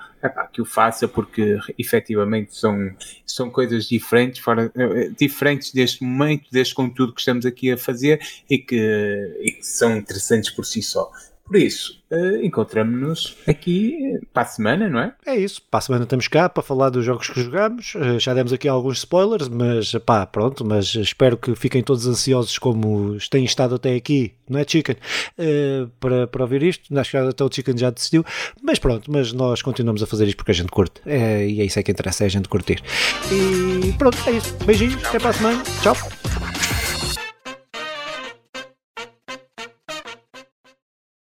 que o faça porque efetivamente são, são coisas diferentes, fora, eh, diferentes deste momento, deste conteúdo que estamos aqui a fazer e que, e que são interessantes por si só. Por isso, uh, encontramos-nos aqui para a semana, não é? É isso, para a semana estamos cá para falar dos jogos que jogamos. Uh, já demos aqui alguns spoilers, mas pá, pronto, mas espero que fiquem todos ansiosos como têm estado até aqui, não é, Chicken? Uh, para, para ouvir isto. Acho que até o Chicken já decidiu, mas pronto, mas nós continuamos a fazer isto porque a gente curte. É, e é isso é que interessa, é a gente curtir. E pronto, é isso. Beijinhos, até para a semana. Tchau.